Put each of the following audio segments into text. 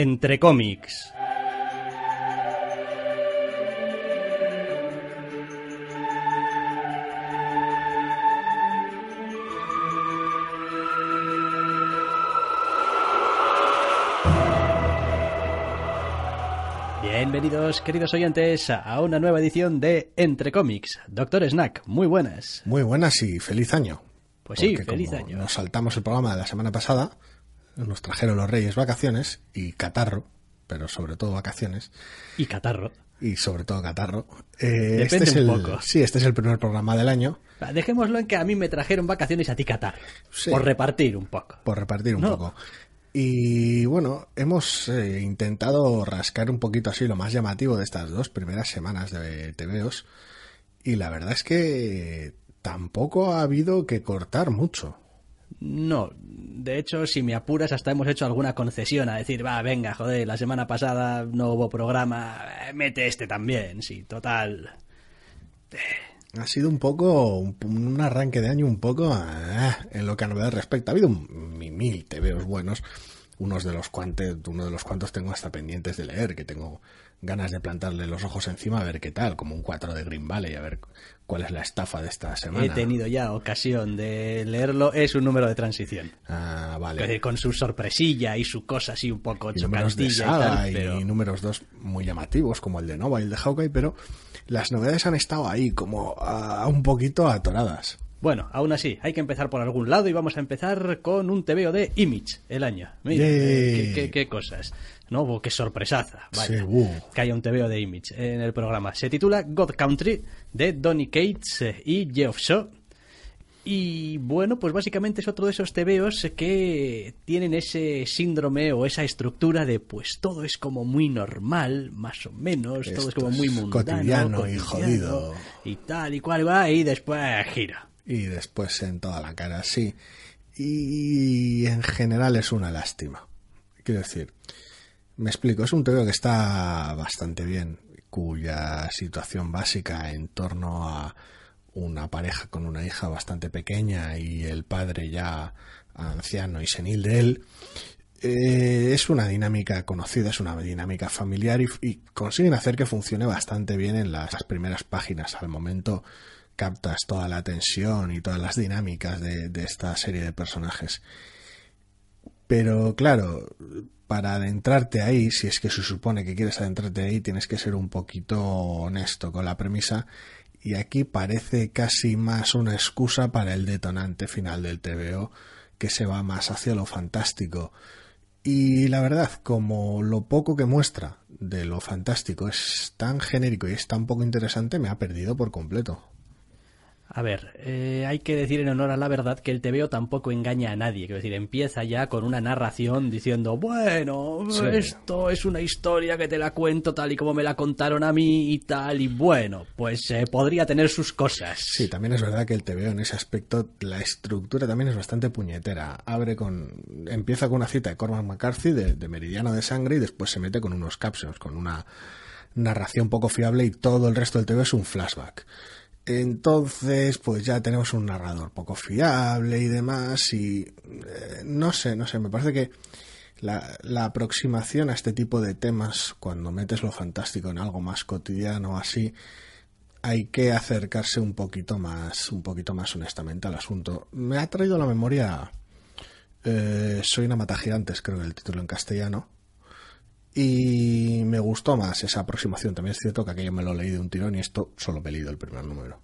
Entre cómics. Bienvenidos, queridos oyentes, a una nueva edición de Entre cómics. Doctor Snack, muy buenas. Muy buenas y feliz año. Pues sí, feliz como año. Nos saltamos el programa de la semana pasada, nos trajeron los Reyes vacaciones y catarro, pero sobre todo vacaciones Y catarro. y sobre todo catarro. Eh, Depende este es un el, poco. Sí, este es el primer programa del año Dejémoslo en que a mí me trajeron vacaciones y a ti catarro. Sí. Por repartir un poco. por repartir un No. poco. Y bueno, hemos eh, intentado rascar un poquito así lo más llamativo de estas dos primeras semanas de TVOs y la verdad es que tampoco ha habido que cortar mucho. No, de hecho, si me apuras, hasta hemos hecho alguna concesión a decir, va, venga, joder, la semana pasada no hubo programa, eh, mete este también, sí, total. Ha sido un poco, un, arranque de año un poco ah, en lo que a novedades respecta. Ha habido un, mi- mil tebeos buenos, unos de los cuantos, uno de los cuantos tengo hasta pendientes de leer, que tengo ganas de plantarle los ojos encima a ver qué tal, como un 4 de Green Valley, a ver cuál es la estafa de esta semana. He tenido ya ocasión de leerlo, es un número de transición. Ah, vale. Con su sorpresilla y su cosa así un poco y números de chocantilla y saga tal, y pero... números dos muy llamativos como el de Nova y el de Hawkeye, pero las novedades han estado ahí como ah, un poquito atoradas. Bueno, aún así, hay que empezar por algún lado y vamos a empezar con un TVO de Image el año. Mira, Yay. qué, qué- qué cosas. ¿No? Oh, qué sorpresaza. Vaya, Sí. Que haya un TVO de Image en el programa. Se titula God Country de Donny Cates y Geoff Shaw. Y bueno, pues básicamente es otro de esos TVOs que tienen ese síndrome o esa estructura de pues todo es como muy normal, más o menos, todo es como muy mundano, cotidiano y cotidiano, jodido. y tal y cual va y después gira. y después en toda la cara, sí. Y en general es una lástima. Quiero decir, me explico, es un TVO que está bastante bien, cuya situación básica en torno a una pareja con una hija bastante pequeña y el padre ya anciano y senil de él, eh, es una dinámica conocida, es una dinámica familiar y, consiguen hacer que funcione bastante bien en las, primeras páginas. Al momento captas toda la tensión y todas las dinámicas de esta serie de personajes. Pero claro, para adentrarte ahí, si es que se supone que quieres adentrarte ahí, tienes que ser un poquito honesto con la premisa. Y aquí parece casi más una excusa para el detonante final del TVO, que se va más hacia lo fantástico. Y la verdad, como lo poco que muestra de lo fantástico es tan genérico y es tan poco interesante, me ha perdido por completo. A ver, eh, hay que decir en honor a la verdad que el TVO tampoco engaña a nadie. Quiero decir, empieza ya con una narración diciendo, bueno, Sí. esto es una historia que te la cuento tal y como me la contaron a mí y tal, y bueno, pues eh, podría tener sus cosas. Sí, también es verdad que el TVO en ese aspecto, la estructura también es bastante puñetera. Abre con. Empieza con una cita de Cormac McCarthy de, de Meridiano de Sangre y después se mete con unos captions, con una narración poco fiable y todo el resto del TVO es un flashback. Entonces, pues ya tenemos un narrador poco fiable y demás y eh, no sé, no sé, me parece que la, aproximación a este tipo de temas, cuando metes lo fantástico en algo más cotidiano así, hay que acercarse un poquito más, un poquito más honestamente al asunto. Me ha traído a la memoria eh, Soy una mata gigantes, creo que el título en castellano. Y me gustó más esa aproximación. También es cierto que aquello me lo leí de un tirón y esto solo me he leído el primer número.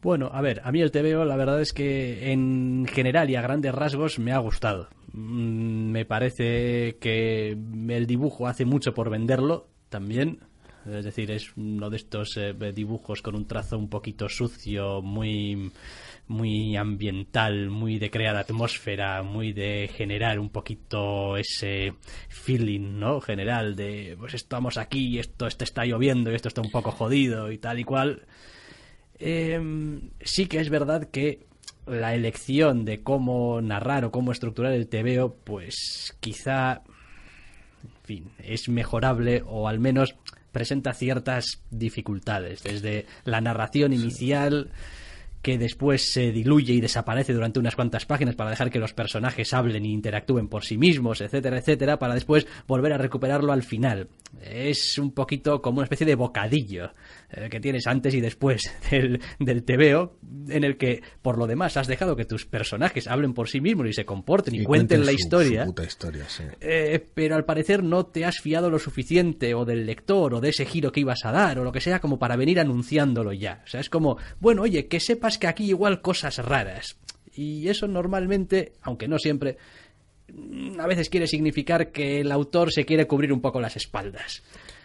Bueno, a ver, a mí el TVO la verdad es que en general y a grandes rasgos me ha gustado. Mm, Me parece que el dibujo hace mucho por venderlo también. Es decir, es uno de estos eh, dibujos con un trazo un poquito sucio, muy muy ambiental, muy de crear atmósfera, muy de generar un poquito ese feeling, ¿no? General de, pues estamos aquí, esto, esto está lloviendo y esto está un poco jodido y tal y cual. Em, sí que es verdad que la elección de cómo narrar o cómo estructurar el TVO, pues quizá, en fin, es mejorable o al menos presenta ciertas dificultades, desde la narración inicial que después se diluye y desaparece durante unas cuantas páginas para dejar que los personajes hablen e interactúen por sí mismos, etcétera, etcétera, para después volver a recuperarlo al final. Es un poquito como una especie de bocadillo eh, que tienes antes y después del, del TVO, en el que, por lo demás, has dejado que tus personajes hablen por sí mismos y se comporten y, cuenten la su- historia. su puta historia, sí. Eh, pero al parecer no te has fiado lo suficiente o del lector o de ese giro que ibas a dar o lo que sea como para venir anunciándolo ya. O sea, es como, bueno, oye, que sepas que aquí igual cosas raras. Y eso normalmente, aunque no siempre, mm, a veces quiere significar que el autor se quiere cubrir un poco las espaldas.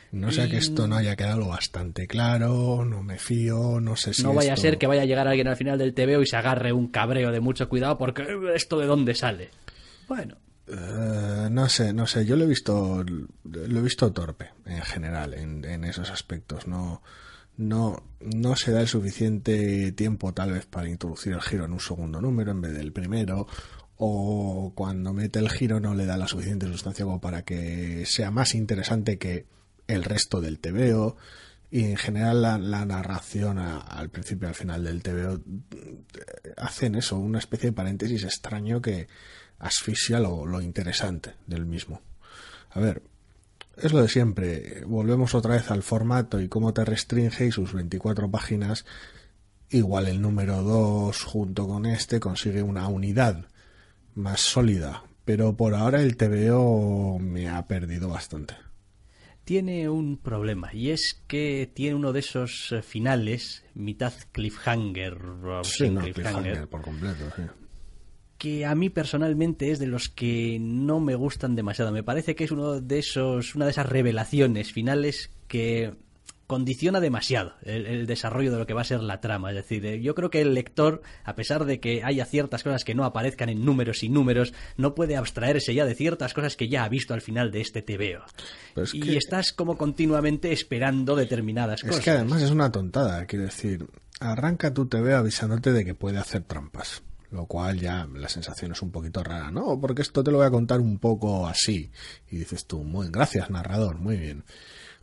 No sea que esto no haya quedado bastante claro, no me fío, no sé si no vaya a esto- ser que vaya a llegar alguien al final del TVO y se agarre un cabreo de mucho cuidado porque "Eh, esto de dónde sale. Bueno, Eh, no sé, no sé, yo lo he visto, lo he visto torpe en general en, en esos aspectos. No, no, no se da el suficiente tiempo tal vez para introducir el giro en un segundo número en vez del primero. O cuando mete el giro no le da la suficiente sustancia como para que sea más interesante que el resto del TVO. Y en general la, narración al principio y al final del TVO eh, hacen eso, una especie de paréntesis extraño que asfixia lo, lo interesante del mismo. A ver, es lo de siempre. Volvemos otra vez al formato y cómo te restringe y sus 24 páginas. Igual el número 2 junto con este consigue una unidad más sólida. Pero por ahora el TVO me ha perdido bastante. tiene un problema y es que tiene uno de esos eh, finales, mitad cliffhanger, Sí, no, cliffhanger, cliffhanger por completo, sí. Que a mí personalmente es de los que no me gustan demasiado. Me parece que es uno de esos, una de esas revelaciones finales que condiciona demasiado el, el desarrollo de lo que va a ser la trama. Es decir, eh, yo creo que el lector, a pesar de que haya ciertas cosas que no aparezcan en números y números, no puede abstraerse ya de ciertas cosas que ya ha visto al final de este TVO. Es y que- estás como continuamente esperando determinadas Es cosas. que además es una tontada, quiero decir, arranca tu TV avisándote de que puede hacer trampas, lo cual ya la sensación es un poquito rara, ¿no? Porque esto te lo voy a contar un poco así. Y dices tú, muy gracias, narrador, muy bien.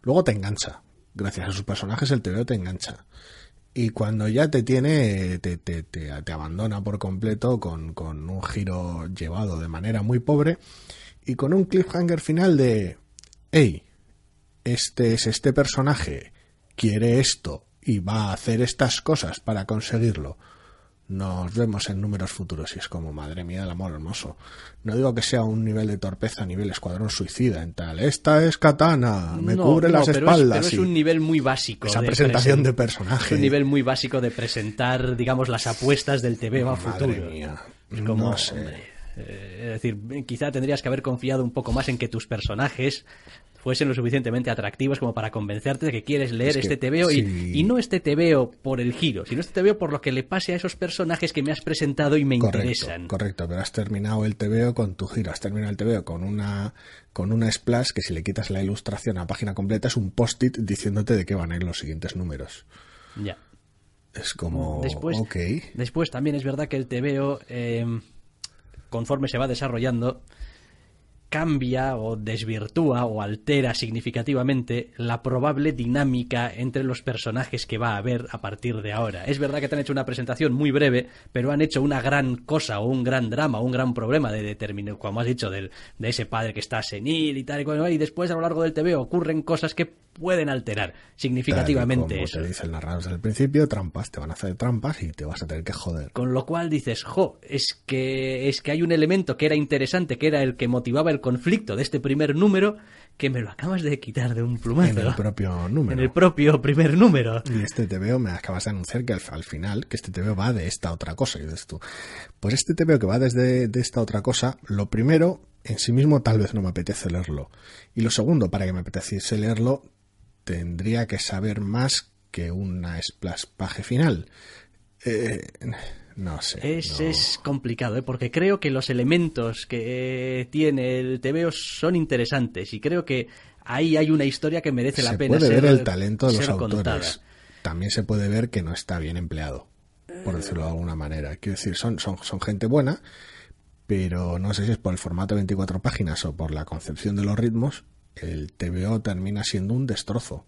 Luego te engancha, gracias a sus personajes el TV te engancha. Y cuando ya te tiene, te, te, te, te abandona por completo con, con un giro llevado de manera muy pobre y con un cliffhanger final de, hey, este es este personaje, quiere esto y va a hacer estas cosas para conseguirlo. Nos vemos en números futuros y es como, madre mía, el amor hermoso. No digo que sea un nivel de torpeza a nivel escuadrón suicida en tal. Esta es katana, me No, cubre no, las pero es- espaldas. pero es un nivel muy básico. esa de presentación presen- de personaje. Es un nivel muy básico de presentar, digamos, las apuestas del TV a Madre futuro. mía, Es como, no sé. hombre, eh, es decir, quizá tendrías que haber confiado un poco más en que tus personajes fuesen lo suficientemente atractivos como para convencerte de que quieres leer Es que, este TVO y, sí. y no este TVO por el giro, sino este TVO por lo que le pase a esos personajes que me has presentado y me Correcto, interesan. correcto, pero has terminado el TVO con tu giro, has terminado el TVO con una con una splash que si le quitas la ilustración a página completa es un post-it diciéndote de qué van a ir los siguientes números. Ya. Es como, Después, ok, después también es verdad que el TVO, eh, conforme se va desarrollando, cambia o desvirtúa o altera significativamente la probable dinámica entre los personajes que va a haber a partir de ahora. Es verdad que te han hecho una presentación muy breve, pero han hecho una gran cosa o un gran drama un gran problema de determinar, como has dicho, de ese padre que está senil y tal y cual, y después a lo largo del TV ocurren cosas que pueden alterar significativamente y eso. como te dice el narrador desde el principio, trampas, te van a hacer trampas y te vas a tener que joder. Con lo cual dices, jo, es que, es que hay un elemento que era interesante, que era el que motivaba el conflicto de este primer número, que me lo acabas de quitar de un plumazo. En el propio número. En el propio primer número. Y este TVO me acabas de anunciar que al, al final, que este TVO va de esta otra cosa. Y dices tú, pues este TVO que va desde de esta otra cosa, lo primero, en sí mismo tal vez no me apetece leerlo. Y lo segundo, para que me apeteciese leerlo, tendría que saber más que una splash page final. Eh, no sé. Es, no. es complicado, ¿eh? porque creo que los elementos que tiene el TVO son interesantes y creo que ahí hay una historia que merece la se pena puede ser, ver el talento de los autores. contada. También se puede ver que no está bien empleado, por decirlo de alguna manera. Quiero decir, son, son, son gente buena, pero no sé si es por el formato de 24 páginas o por la concepción de los ritmos, el TVO termina siendo un destrozo.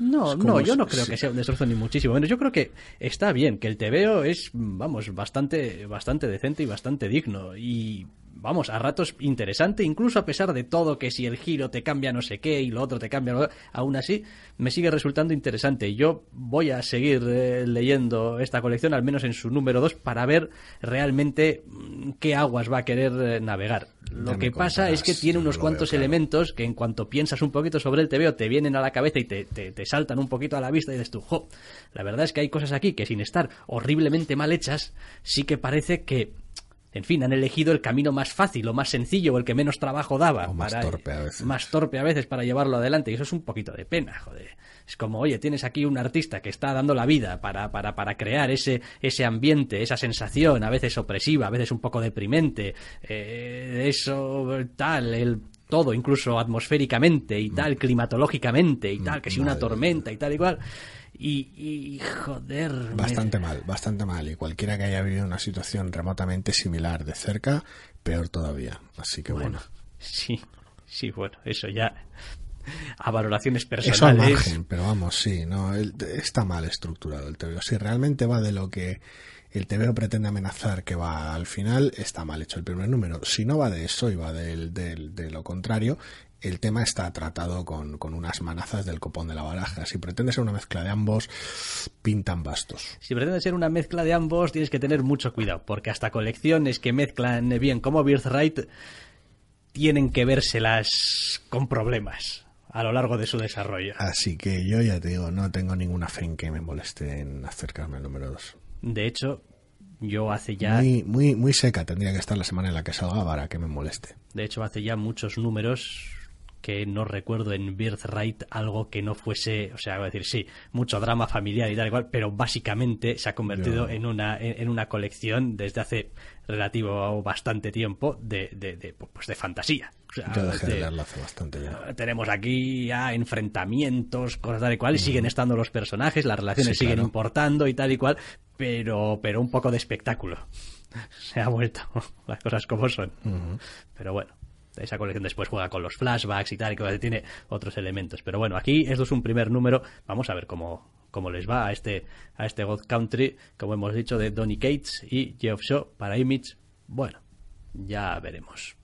No, no, yo no creo que sea un destrozo ni muchísimo menos. Yo creo que está bien, que el TVO es, vamos, bastante, bastante decente y bastante digno. Y, vamos, a ratos interesante, incluso a pesar de todo, que si el giro te cambia no sé qué y lo otro te cambia, lo- aún así, me sigue resultando interesante. Yo voy a seguir eh, leyendo esta colección, al menos en su número 2, para ver realmente mm, qué aguas va a querer eh, navegar. Lo Ya que pasa es que tiene unos cuantos veo claro. elementos que en cuanto piensas un poquito sobre el TVO te vienen a la cabeza y te, te- te saltan un poquito a la vista y dices tú, jo, la verdad es que hay cosas aquí que sin estar horriblemente mal hechas, sí que parece que, en fin, han elegido el camino más fácil o más sencillo o el que menos trabajo daba. O más torpe a veces. Más torpe a veces para llevarlo adelante y eso es un poquito de pena, joder. Es como, oye, tienes aquí un artista que está dando la vida para, para, para crear ese, ese ambiente, esa sensación, a veces opresiva, a veces un poco deprimente, eh, eso, tal, el todo, incluso atmosféricamente y tal, climatológicamente y tal, que si una tormenta y tal, igual. Y, y joder. me- Bastante mal, bastante mal. Y cualquiera que haya vivido una situación remotamente similar de cerca, peor todavía. Así que bueno. Bueno, sí, sí, bueno, eso ya a valoraciones Eso al personales. margen, pero vamos, sí, no, el- está mal estructurado el TVO. Si realmente va de lo que el TVO pretende amenazar que va al final, está mal hecho el primer número. Si no va de eso y va del, del- de lo contrario, el tema está tratado con, con unas manazas del copón de la baraja. Si pretende ser una mezcla de ambos, pintan bastos. Si pretende ser una mezcla de ambos, tienes que tener mucho cuidado, porque hasta colecciones que mezclan bien como Birthright tienen que vérselas con problemas a lo largo de su desarrollo. Así que yo ya te digo, no tengo ninguna fe en que me moleste en acercarme al número 2. De hecho, yo hace ya, Muy, muy, muy seca tendría que estar la semana en la que salga para que me moleste. de hecho hace ya muchos números que no recuerdo en Birthright algo que no fuese, o sea, voy a decir, sí, mucho drama familiar y tal igual, pero básicamente se ha convertido en una en, en una colección desde hace relativo bastante tiempo de, de, de, pues de fantasía. O sea, Yo dejé de leerlo hace bastante ya. tenemos aquí ya enfrentamientos, cosas tal y cual, y siguen estando los personajes, las relaciones Sí, siguen claro. importando y tal y cual, pero, pero un poco de espectáculo. Se ha vuelto las cosas como son. Pero bueno, esa colección después juega con los flashbacks y tal, y que tiene otros elementos. Pero bueno, aquí esto es un primer número. Vamos a ver cómo, cómo les va a este, a este God Country, como hemos dicho, de Donny Cates y Geoff Shaw para Image. Bueno, ya veremos.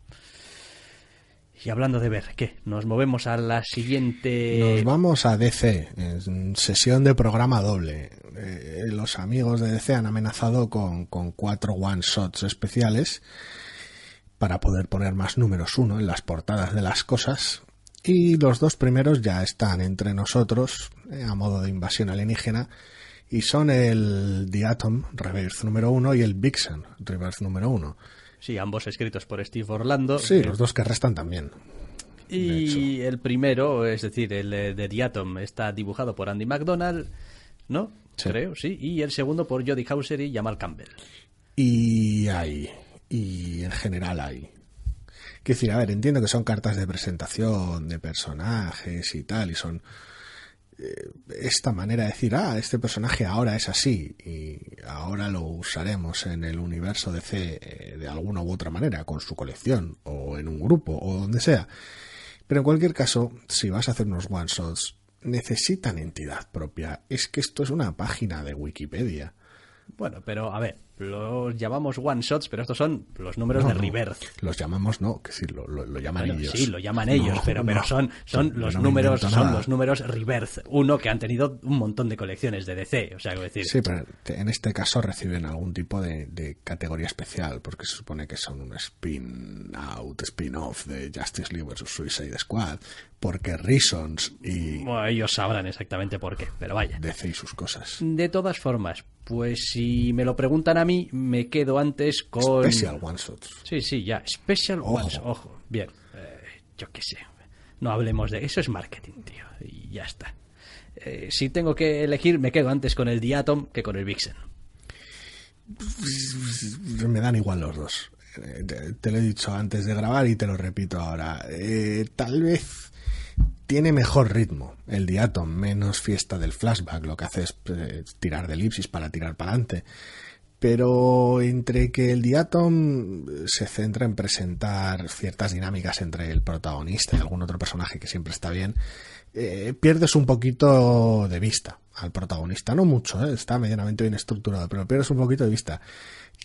Y hablando de ver, ¿qué? Nos movemos a la siguiente. Nos vamos a DC, en sesión de programa doble. Eh, los amigos de DC han amenazado con, con cuatro one-shots especiales para poder poner más números uno en las portadas de las cosas. Y los dos primeros ya están entre nosotros, eh, a modo de invasión alienígena, y son el The Atom Reverse número uno y el Vixen Reverse número uno. Sí, ambos escritos por Steve Orlando. Sí, Eh, los dos que restan también. Y el primero, es decir, el eh, de The Atom, está dibujado por Andy McDonald, ¿no? Sí. Creo, sí. Y el segundo por Jodie Hauser y Jamal Campbell. Y hay, y en general hay. Quiero decir, a ver, entiendo que son cartas de presentación de personajes y tal, y son eh, esta manera de decir, ah, este personaje ahora es así, y ahora lo usaremos en el universo de C eh, de alguna u otra manera, con su colección, o en un grupo, o donde sea. Pero en cualquier caso, si vas a hacer unos one-shots, necesitan entidad propia. Es que esto es una página de Wikipedia. Bueno, pero a ver, los llamamos one shots, pero estos son los números No, de no. Los llamamos, no, que decir, lo, lo, lo llaman Bueno, ellos. sí, lo llaman ellos, No, pero, pero son, son los números, son nada. los números Rebirth, uno que han tenido un montón de colecciones de DC, o sea, decir, Sí, pero en este caso reciben algún tipo de, de categoría especial, porque se supone que son un spin-out, spin-off de Justice League vs. Suicide Squad, porque Reasons y bueno, ellos sabrán exactamente por qué, pero vaya. DC y sus cosas. De todas formas, pues si me lo preguntan a mí, me quedo antes con... Special One Shots. Sí, sí, ya. Special Ojo. Ones, ojo. Bien. Eh, yo qué sé. No hablemos de... Eso es marketing, tío. Y ya está. eh, si tengo que elegir, me quedo antes con el Diatom que con el Vixen. me dan igual los dos. Eh, Te, te lo he dicho antes de grabar y te lo repito ahora. Eh, tal vez tiene mejor ritmo el Diatom, menos fiesta del flashback. Lo que hace es eh, tirar de elipsis para tirar para adelante. Pero entre que el Diatom se centra en presentar ciertas dinámicas entre el protagonista y algún otro personaje que siempre está bien, eh, pierdes un poquito de vista al protagonista. No mucho, ¿eh? está medianamente bien estructurado, pero pierdes un poquito de vista.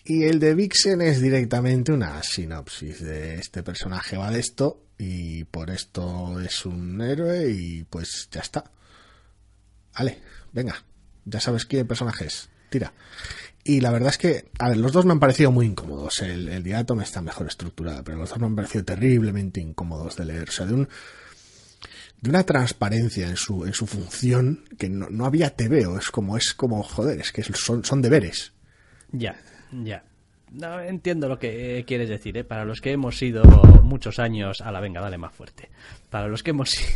Y el de Vixen es directamente una sinopsis de este personaje va de esto y por esto es un héroe y pues ya está. Vale, venga, ya sabes qué personaje es, tira. Y la verdad es que, a ver, los dos me han parecido muy incómodos. El, el Diatom está mejor estructurado, pero los dos me han parecido terriblemente incómodos de leer. O sea, de un, de una transparencia en su, en su función que no, no había tebeo. Es como, es como, joder, es que son, son deberes. Ya, ya. No, entiendo lo que eh, quieres decir, ¿eh? Para los que hemos sido muchos años... A la venga, dale más fuerte. Para los que hemos sido...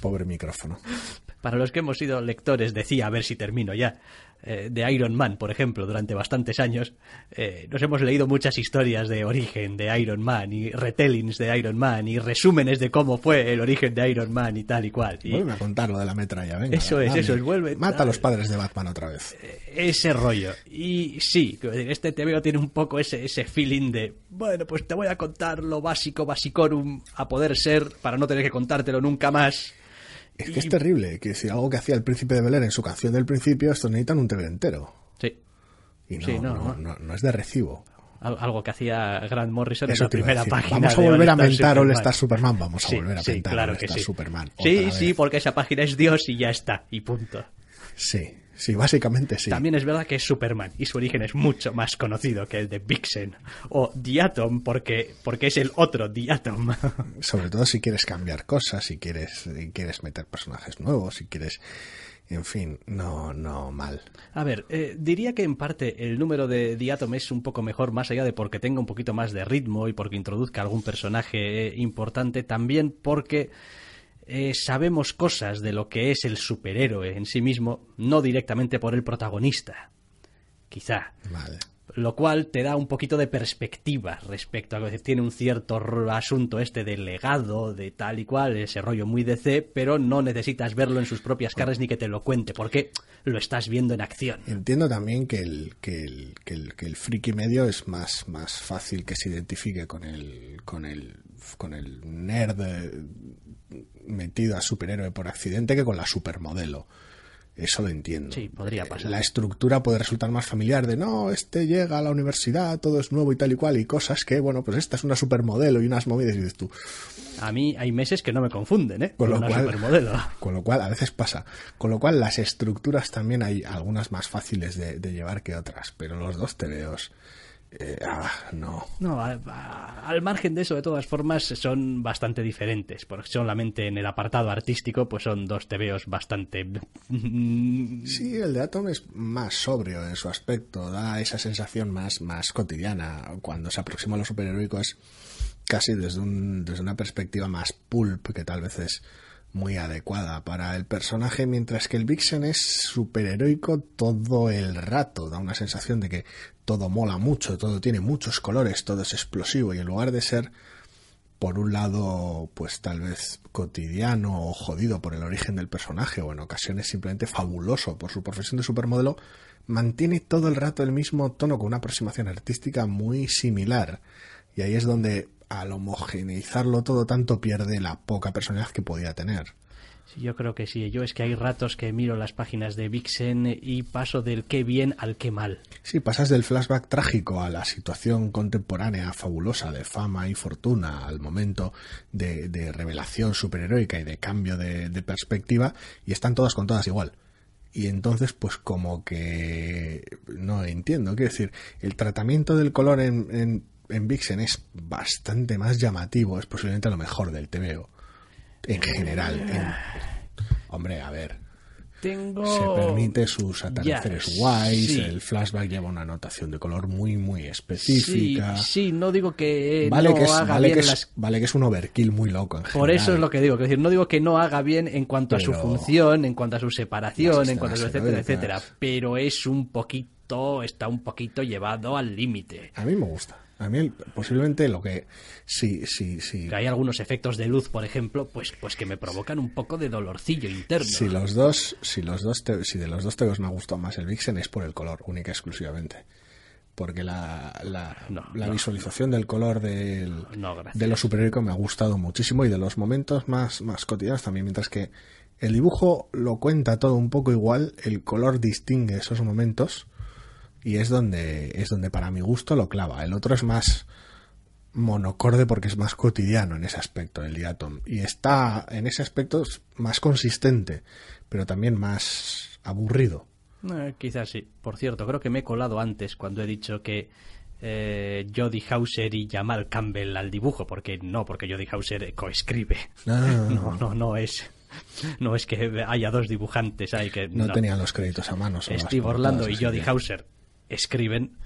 Pobre micrófono. Para los que hemos sido lectores, decía, a ver si termino ya, eh, de Iron Man, por ejemplo, durante bastantes años, eh, nos hemos leído muchas historias de origen de Iron Man y retellings de Iron Man y resúmenes de cómo fue el origen de Iron Man y tal y cual. Y Vuelve a contar lo de la metralla, venga. Eso es, eso es, vuelve. Mata a los padres de Batman otra vez. ese rollo. Y sí, este TVO tiene un poco ese, ese feeling de, bueno, pues te voy a contar lo básico, basicorum, a poder ser, para no tener que contártelo nunca más. Es que es terrible, que si algo que hacía el príncipe de Belén en su canción del principio, estos necesitan un TV entero. Sí. Y no, Sí, no, no, no. es de recibo. Al- Algo que hacía Grant Morrison en Eso la te iba a primera decir. página. Vamos a volver a mentar All Superman. Star Superman. Vamos a Sí, volver a sí, mentar claro All que Star. Superman. Sí, sí, porque esa página es Dios y ya está, y punto. Sí, sí, básicamente sí. También es verdad que es Superman y su origen es mucho más conocido que el de Vixen o Diatom porque, porque es el otro Diatom. Sobre todo si quieres cambiar cosas, si quieres, si quieres meter personajes nuevos, si quieres. En fin, no, no, mal. A ver, eh, diría que en parte el número de Diatom es un poco mejor, más allá de porque tenga un poquito más de ritmo y porque introduzca algún personaje eh, importante, también porque eh, sabemos cosas de lo que es el superhéroe en sí mismo, no directamente por el protagonista. Quizá. Vale. Lo cual te da un poquito de perspectiva respecto a que tiene un cierto asunto este del legado, de tal y cual, ese rollo muy DC, pero no necesitas verlo en sus propias caras ni que te lo cuente, porque lo estás viendo en acción. Entiendo también que el, que el, que el, que el friki medio es más, más fácil que se identifique con el, con el, con el nerd eh, metido a superhéroe por accidente que con la supermodelo. Eso lo entiendo. Sí, podría Eh, pasar. La estructura puede resultar más familiar de no, este llega a la universidad, todo es nuevo y tal y cual, y cosas que, bueno, pues esta es una supermodelo y unas movidas y dices tú. A mí hay meses que no me confunden, ¿eh? Con lo cual- supermodelo. Con lo cual, a veces pasa. Con lo cual, las estructuras también hay algunas más fáciles de, de llevar que otras, pero los dos tebeos. Eh, ah, no. No, a- a- al margen de eso, de todas formas, son bastante diferentes, porque solamente en el apartado artístico, pues son dos tebeos bastante... Sí, el de Atom es más sobrio en su aspecto, da esa sensación más, más cotidiana. Cuando se aproxima a lo superheroico es casi desde, un, desde una perspectiva más pulp, que tal vez es muy adecuada para el personaje, mientras que el Vixen es superheroico todo el rato, da una sensación de que todo mola mucho, todo tiene muchos colores, todo es explosivo y en lugar de ser por un lado, pues tal vez cotidiano o jodido por el origen del personaje, o en ocasiones simplemente fabuloso por su profesión de supermodelo, mantiene todo el rato el mismo tono con una aproximación artística muy similar. Y ahí es donde, al homogeneizarlo todo tanto, pierde la poca personalidad que podía tener. Sí, yo creo que sí. Yo es que hay ratos que miro las páginas de Vixen y paso del qué bien al qué mal. Sí, pasas del flashback trágico a la situación contemporánea fabulosa de fama y fortuna, al momento de, de revelación superheroica y de cambio de, perspectiva, y están todas con todas igual. Y entonces, pues como que no entiendo. Quiero decir, el tratamiento del color en, en, en Vixen es bastante más llamativo, es posiblemente lo mejor del TVO. En general. en- Hombre, a ver. tengo... se permite sus atardeceres guays, sí. el flashback lleva una anotación de color muy, muy Sí, específica. sí, no digo que Vale, no que es, haga vale, bien que es, las vale que es un overkill muy loco. en Por eso es lo que digo, decir, no digo que no haga bien en cuanto a su función, en cuanto a su separación, en cuanto a su etcétera, etcétera, pero es un poquito, está un poquito llevado al límite. A mí me gusta. A mí posiblemente lo que... Sí, sí, sí. Que hay algunos efectos de luz, por ejemplo, pues, pues que me provocan un poco de dolorcillo interno. Si los dos, si los dos, te- si de los dos teos me ha gustado más el Vixen es por el color, única y exclusivamente. Porque la, la, No, la no. visualización del color del, de lo superhéroico me ha gustado muchísimo y de los momentos más, más cotidianos también, mientras que el dibujo lo cuenta todo un poco igual, el color distingue esos momentos y es donde, es donde para mi gusto lo clava. El otro es más monocorde porque es más cotidiano en ese aspecto, el Diatom. Y está en ese aspecto más consistente, pero también más aburrido. Eh, quizás sí. Por cierto, creo que me he colado antes cuando he dicho que eh, Jodie Hauser y Jamal Campbell al dibujo, porque no, porque Jodie Hauser coescribe. No, no, no es. No es que haya dos dibujantes ahí que No, tenían los créditos a mano. Steve Orlando y Jodie Hauser escriben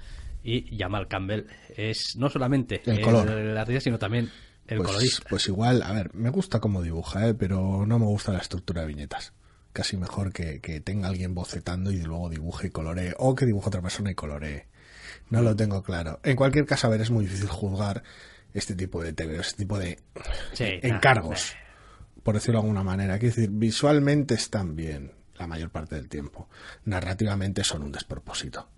y Jamal Campbell es no solamente El color. el artista, sino también el pues, colorista. pues igual, a ver, me gusta cómo dibuja, ¿eh? pero no me gusta la estructura de viñetas. Casi mejor que, que tenga alguien bocetando y luego dibuje y coloree, o que dibuje otra persona y coloree. No lo tengo claro. En cualquier caso, a ver, es muy difícil juzgar este tipo de TVO, este tipo de Sí, encargos, por decirlo de alguna manera. Quiero decir, visualmente están bien la mayor parte del tiempo. Narrativamente son un despropósito.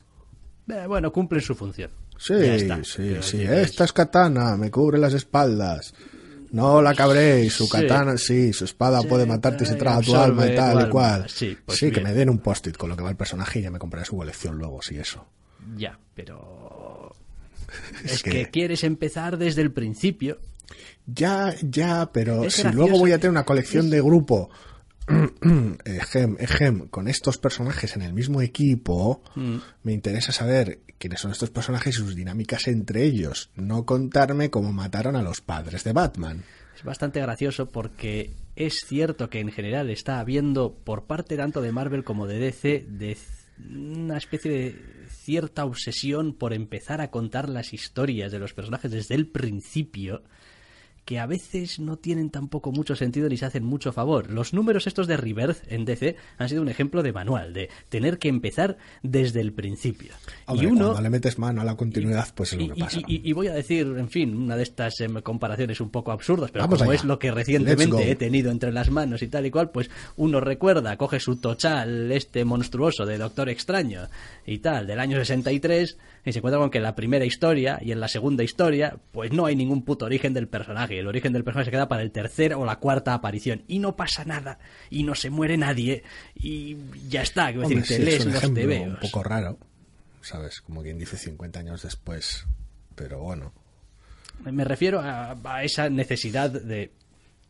Eh, bueno, cumplen su función. Sí, está. sí, sí. Esta es katana, me cubre las espaldas. No la cabréis, su Sí. katana, sí, su espada Sí, puede matarte se y traga tu alma y tal y cual. Sí, pues que bien. me den un post-it con lo que va el personaje y ya me compraré su colección luego, sí, eso. Ya, pero... Es Es que... que- quieres empezar desde el principio. Ya, ya, pero Es si gracioso luego voy a que- tener una colección de grupo eh, gem, eh, con estos personajes en el mismo equipo, Mm. me interesa saber quiénes son estos personajes y sus dinámicas entre ellos, no contarme cómo mataron a los padres de Batman. Es bastante gracioso porque es cierto que en general está habiendo por parte tanto de Marvel como de DC de una especie de cierta obsesión por empezar a contar las historias de los personajes desde el principio que a veces no tienen tampoco mucho sentido ni se hacen mucho favor. Los números estos de Rebirth en DC han sido un ejemplo de manual, de tener que empezar desde el principio. Hombre, y uno cuando le metes mano a la continuidad, pues es lo que pasa. y- y voy a decir, en fin, una de estas em, comparaciones un poco absurdas, pero Vamos como allá. es lo que recientemente he tenido entre las manos y tal y cual, pues uno recuerda, coge su tochal, este monstruoso de Doctor Extraño y tal, del año 63, y se encuentra con que en la primera historia y en la segunda historia, pues no hay ningún puto origen del personaje. El origen del personaje se queda para el tercer o la cuarta aparición. Y no pasa nada, y no se muere nadie, y ya está. Quiero decir, sí, te es lees un los ejemplo un poco raro, ¿sabes? Como quien dice 50 años después, pero bueno. Me refiero a, a esa necesidad de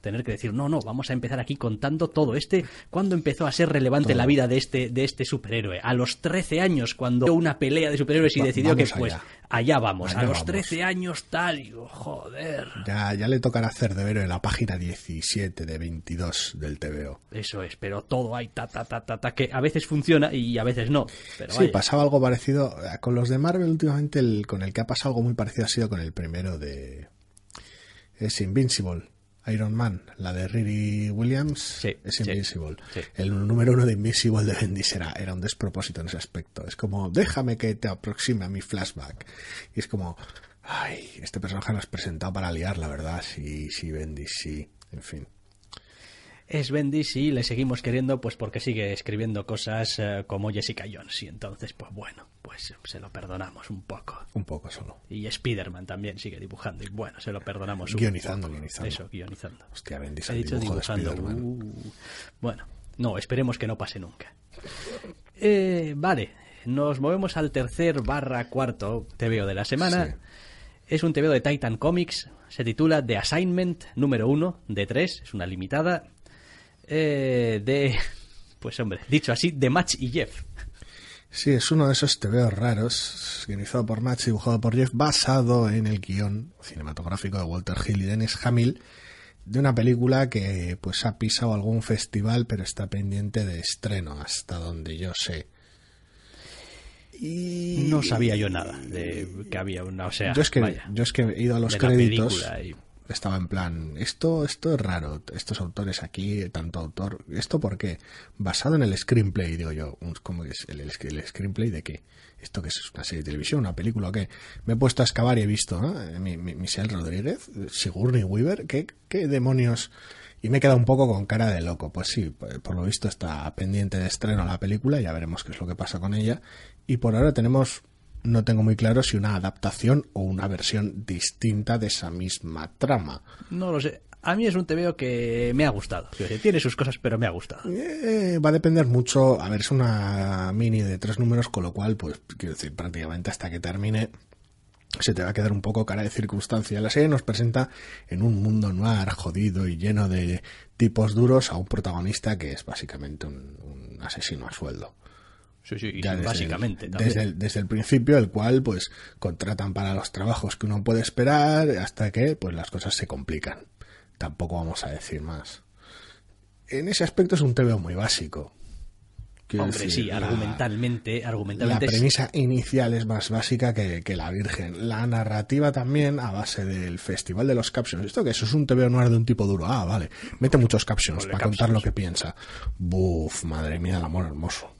tener que decir, no, no, vamos a empezar aquí contando todo este. ¿Cuándo empezó a ser relevante la vida de este, de este superhéroe? A los 13 años, cuando una pelea de superhéroes y Va- decidió que, vamos pues, allá. allá vamos. Allá a los vamos. 13 años tal, y joder. Ya, ya le tocará hacer deber en la página 17 de 22 del TVO. Eso es, pero todo hay ta, ta, ta, ta, ta, que a veces funciona y a veces no. Pero Sí, vaya. pasaba algo parecido. eh, Con los de Marvel últimamente, el, con el que ha pasado algo muy parecido ha sido con el primero de... Es Invincible. Iron Man, la de Riri Williams, Sí, es sí, Invincible. sí. El número uno de Invincible de Bendis era, era un despropósito en ese aspecto. Es como, déjame que te aproxime a mi flashback. Y es como, ay, este personaje lo has presentado para liar, la verdad. Sí, sí, Bendis, sí. En fin. Es Bendis y le seguimos queriendo pues porque sigue escribiendo cosas eh, como Jessica Jones y entonces pues bueno, pues se lo perdonamos un poco. Un poco solo. Y Spider-Man también sigue dibujando y bueno, se lo perdonamos un poco. guionizando. Eso, guionizando. Hostia, Bendis He dicho dibujo de dibujando. Spider-Man. uh, bueno, no, esperemos que no pase nunca. Eh, vale, nos movemos al tercer barra cuarto TVO de la semana. Sí. Es un TVO de Titan Comics. Se titula The Assignment número uno de tres. Es una limitada. Eh, de. Pues hombre, dicho así, de Match y Jeff. Sí, es uno de esos tebeos raros, guionizado por y dibujado por Jeff, basado en el guion cinematográfico de Walter Hill y Dennis Hamill de una película que pues ha pisado algún festival pero está pendiente de estreno hasta donde yo sé. Y No sabía yo nada de que había una, o sea, yo es que vaya, yo es que he ido a los créditos y- estaba en plan esto esto es raro estos autores aquí tanto autor esto por qué basado en el screenplay digo yo. Cómo es el, el, screenplay de qué esto que es una serie de televisión una película o qué me he puesto a excavar y he visto ¿no? Mi, mi- Michelle Rodríguez Sigourney Weaver qué qué demonios y me he quedado un poco con cara de loco. Pues sí, por por lo visto está pendiente de estreno la película, ya veremos qué es lo que pasa con ella. Y por ahora tenemos, no tengo muy claro si una adaptación o una versión distinta de esa misma trama. No lo sé. A mí es un TVO que me ha gustado. Tiene sus cosas, pero me ha gustado. Eh, va a depender mucho, a ver, es una mini de tres números, con lo cual, pues, quiero decir, prácticamente hasta que termine se te va a quedar un poco cara de circunstancia. La serie nos presenta en un mundo noir jodido y lleno de tipos duros a un protagonista que es básicamente un, un asesino a sueldo. Sí, sí, y Ya desde básicamente. el, desde, el, desde el principio, el cual pues contratan para los trabajos que uno puede esperar hasta que pues las cosas se complican. Tampoco vamos a decir más. En ese aspecto es un TVO muy básico. Quiero Hombre, decir, sí, la- argumentalmente, La argumentalmente es- premisa inicial es más básica que, que la Virgen. La narrativa también a base del Festival de los Captions. ¿Esto que eso es un TVO noir de un tipo duro? Ah, vale. Mete muchos captions Ponle para contar lo que piensa. Buf, madre mía, el amor hermoso.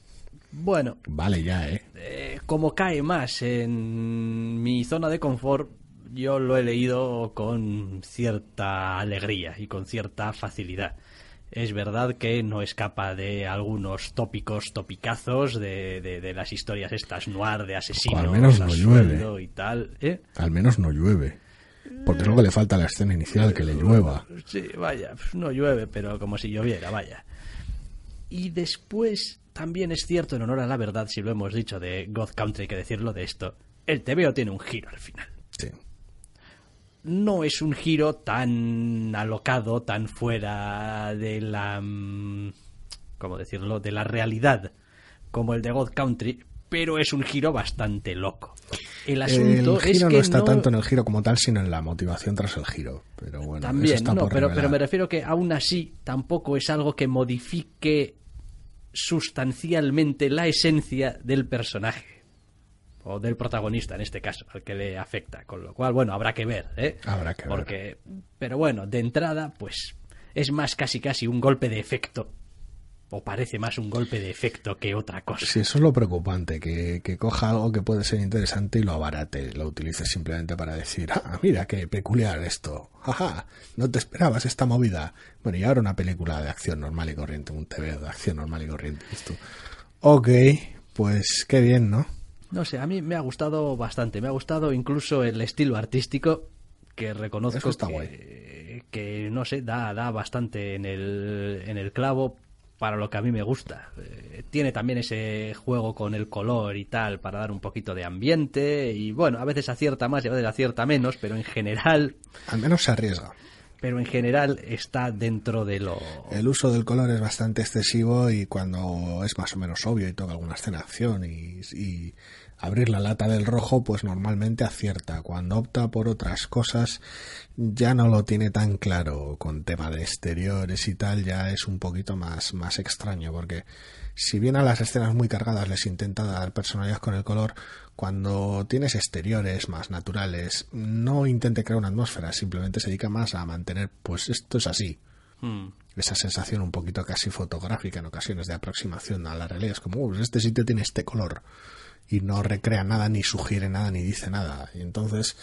Bueno, Vale ya, ¿eh? eh, como cae más en mi zona de confort, yo lo he leído con cierta alegría y con cierta facilidad. Es verdad que no escapa de algunos tópicos, topicazos de, de- de las historias estas noir de asesinos, al menos no sueldo y tal. ¿eh? Al menos no llueve. Porque es lo que le falta a la escena inicial, que le llueva. Sí, vaya, pues no llueve, pero como si lloviera, vaya. Y después, también es cierto, en honor a la verdad, si lo hemos dicho de God Country, que decirlo de esto, el TVO tiene un giro al final. Sí. No es un giro tan alocado, tan fuera de la... mm, ¿Cómo decirlo? De la realidad como el de God Country, pero es un giro bastante loco. El asunto el giro es que no está tanto en el giro como tal, sino en la motivación tras el giro. Pero bueno, eso También, está no, por pero, pero me refiero que aún así tampoco es algo que modifique sustancialmente la esencia del personaje. O del protagonista, en este caso, al que le afecta. Con lo cual, bueno, habrá que ver, ¿eh? Habrá que ver. Porque, pero bueno, de entrada, pues es más casi casi un golpe de efecto. O parece más un golpe de efecto que otra cosa. Sí, eso es lo preocupante, que, que coja algo que puede ser interesante y lo abarate, lo utilice simplemente para decir, ah, mira qué peculiar esto, jaja, no te esperabas esta movida. Bueno, y ahora una película de acción normal y corriente, un TV de acción normal y corriente. Esto. Ok, pues qué bien, ¿no? No sé, a mí me ha gustado bastante. Me ha gustado incluso el estilo artístico que reconozco está que, que, no sé, da, da bastante en el, en el clavo para lo que a mí me gusta. Eh, tiene también ese juego con el color y tal para dar un poquito de ambiente y bueno, a veces acierta más y a veces acierta menos, pero en general, Al menos se arriesga. Pero en general está dentro de lo El uso del color es bastante excesivo y cuando es más o menos obvio y toca alguna escena de acción y, y abrir la lata del rojo, pues normalmente acierta. Cuando opta por otras cosas, ya no lo tiene tan claro con tema de exteriores y tal, ya es un poquito más, más extraño, porque si bien a las escenas muy cargadas les intenta dar personalidad con el color, cuando tienes exteriores más naturales, no intente crear una atmósfera, simplemente se dedica más a mantener, pues esto es así, Hmm. esa sensación un poquito casi fotográfica en ocasiones de aproximación a la realidad. Es como, "Oh, pues este sitio tiene este color y no recrea nada, ni sugiere nada, ni dice nada. Y entonces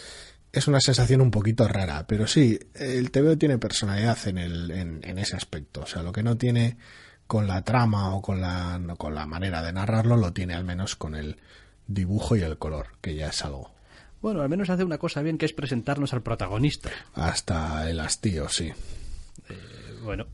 es una sensación un poquito rara, pero sí, el TVO tiene personalidad en, el, en, en ese aspecto. O sea, lo que no tiene con la trama o con la, con la manera de narrarlo, lo tiene al menos con el dibujo y el color, que ya es algo. Bueno, al menos hace una cosa bien que es presentarnos al protagonista. Hasta el hastío, sí. Bueno.